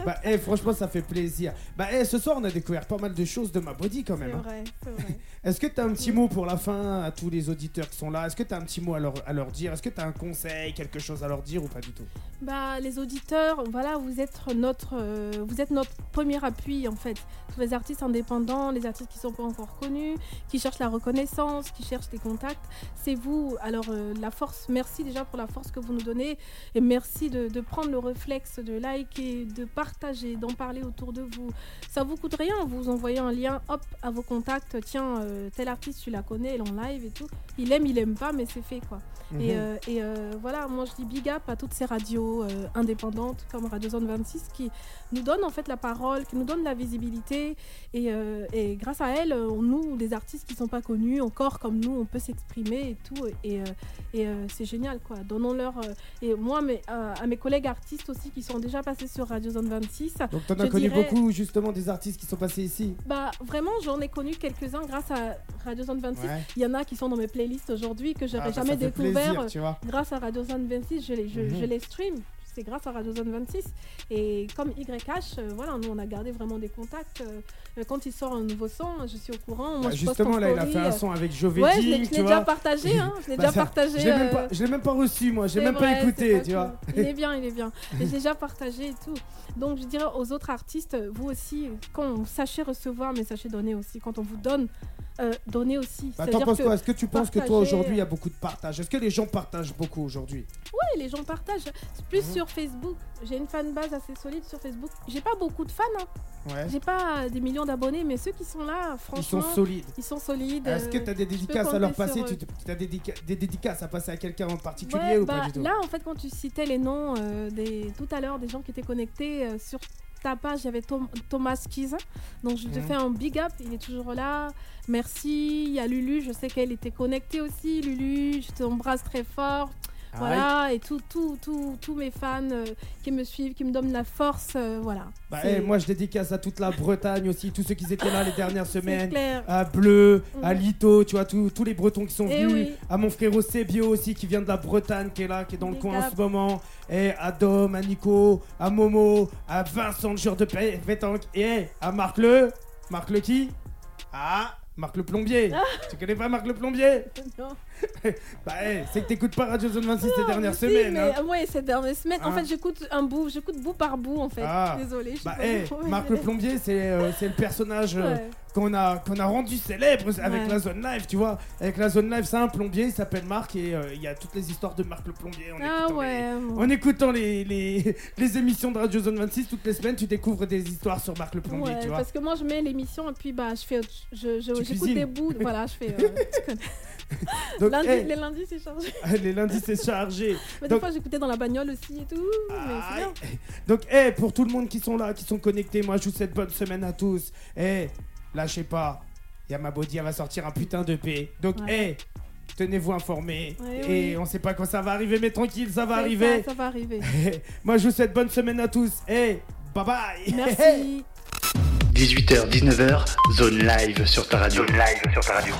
Bah, eh, franchement, ça fait plaisir. Bah, eh, ce soir, on a découvert pas mal de choses de ma body quand C'est même. hein. vrai, c'est vrai. Est-ce que tu as un petit mot pour la fin à tous les auditeurs qui sont là? Est-ce que tu as un petit mot à leur, à leur dire? Est-ce que tu as un conseil, quelque chose à leur dire ou pas du tout? Bah, les auditeurs, voilà, vous êtes notre, euh, vous êtes notre premier appui en fait. Tous les artistes indépendants, les artistes qui sont pas encore connus, qui cherchent la reconnaissance, qui cherchent des contacts, c'est vous. Alors euh, la force, merci déjà pour la force que vous nous donnez et merci de, de prendre le réflexe de liker, de partager, d'en parler autour de vous. Ça vous coûte rien, vous envoyez un lien, hop, à vos contacts. Tiens, euh, tel artiste, tu la connais, elle est en live et tout. Il aime, il aime pas, mais c'est fait quoi. Et, Mhm. euh, et, euh, voilà, moi je dis big up à toutes ces radios indépendantes comme Radio Zone 26 qui nous donnent en fait la parole, qui nous donnent la visibilité. Et, euh, et grâce à elles, euh, nous, des artistes qui sont pas connus, encore comme nous, on peut s'exprimer et tout. Et, euh, et euh, c'est génial quoi. Donnons-leur. et moi, mais, à mes collègues artistes aussi qui sont déjà passés sur Radio Zone 26, Donc, tu en as connu dirais- beaucoup justement des artistes qui sont passés ici bah vraiment j'en ai connu quelques-uns grâce à Radio Zone 26. Ouais. Il y en a qui sont dans mes playlists aujourd'hui que j'aurais Ah, bah, jamais découvert. plaisir, grâce à Radio Zone 26, je les, je, Mhm. je les stream. C'est grâce à Radio Zone 26. Et comme YH, euh, voilà, nous on a gardé vraiment des contacts. euh, quand il sort un nouveau son, je suis au courant. Moi, Bah, je justement, en là, il a fait un euh, son avec Jovedin, Ouais, je l'ai je l'ai vois. déjà partagé. Hein, je l'ai Bah, déjà ça- partagé. Je l'ai même, pas- je l'ai même pas reçu, moi. J'ai c'est même pas vrai, écouté, tu vois. Il est bien, il est bien. J'ai déjà partagé et tout. Donc je dirais aux autres artistes, vous aussi, quand vous sachez recevoir, mais sachez donner aussi. Quand on vous donne, euh, donnez aussi. Bah, T'en penses que- quoi Est-ce que tu penses que toi aujourd'hui il y a euh, beaucoup de partage Est-ce que les gens partagent beaucoup aujourd'hui? Ouais, les gens partagent. Plus Mhm. sur Facebook. J'ai une fanbase assez solide sur Facebook. J'ai pas beaucoup de fans. hein. Ouais. J'ai pas euh, des millions d'abonnés, mais ceux qui sont là, Ils franchement, sont solides. ils sont solides. Est-ce que euh, tu as des dédicaces à leur passer? sur Tu as des, dédica- des dédicaces à passer à quelqu'un en particulier Ouais, ou bah, pas du tout? Là, en fait, quand tu citais les noms euh, des tout à l'heure des gens qui étaient connectés euh, sur ta page, il y avait Tom- Thomas Keys. Donc je te fais un big up, il est toujours là. Merci. Il y a Lulu, je sais qu'elle était connectée aussi. Lulu, je t'embrasse très fort. Voilà, et tout, tout, tout, tous mes fans euh, qui me suivent, qui me donnent la force, euh, voilà. Bah, eh, moi, je dédicace à toute la Bretagne aussi, tous ceux qui étaient là les dernières semaines. À Bleu, à Mhm. Lito, tu vois, tous tous les Bretons qui sont Eh venus. oui. À mon frérot Sebio aussi, qui vient de la Bretagne, qui est là, qui est dans le coin en ce moment. Et à Dom, à Nico, à Momo, à Vincent, le joueur de pé- pétanque. Et à Marc Le. Marc Le qui? Ah Marc le plombier. tu connais pas Marc le plombier Non. Bah, c'est que t'écoutes pas Radio Zone 26 ces dernières Si, semaines. mais, hein. ouais, ces dernières semaines. En Hein. fait, j'écoute un bout, j'écoute bout par bout, en fait. Ah. Sais Bah, pas comment Marc le plombier, c'est euh, c'est le personnage euh, Ouais. Qu'on a, qu'on a rendu célèbre avec Ouais. la zone live, tu vois. Avec la zone live, c'est un plombier, il s'appelle Marc et euh, il y a toutes les histoires de Marc le plombier. En Ah écoutant les- ouais. bon. En écoutant les, les, les émissions de Radio Zone 26 toutes les semaines, tu découvres des histoires sur Marc le plombier, Ouais, tu vois. parce que moi je mets l'émission et puis bah je fais je je- Tu j'écoute cuisines. des bouts voilà je fais euh, tu connais. Donc, Lundi- les lundis c'est chargé les lundis, c'est chargé. mais Donc- des fois j'écoutais dans la bagnole aussi et tout mais c'est bien Aïe. Donc, eh, pour tout le monde qui sont là, qui sont connectés, moi, je vous souhaite bonne semaine à tous. Eh, lâchez pas. Y'a body, elle va sortir un putain de paix. Donc, Ouais. eh, tenez-vous informés. Ouais, et oui. on sait pas quand ça va arriver, mais tranquille, ça va arriver. ça, ça va arriver moi, je vous souhaite bonne semaine à tous. Eh, bye bye. merci 18h, 19h, zone live sur ta radio. Zone live sur ta radio.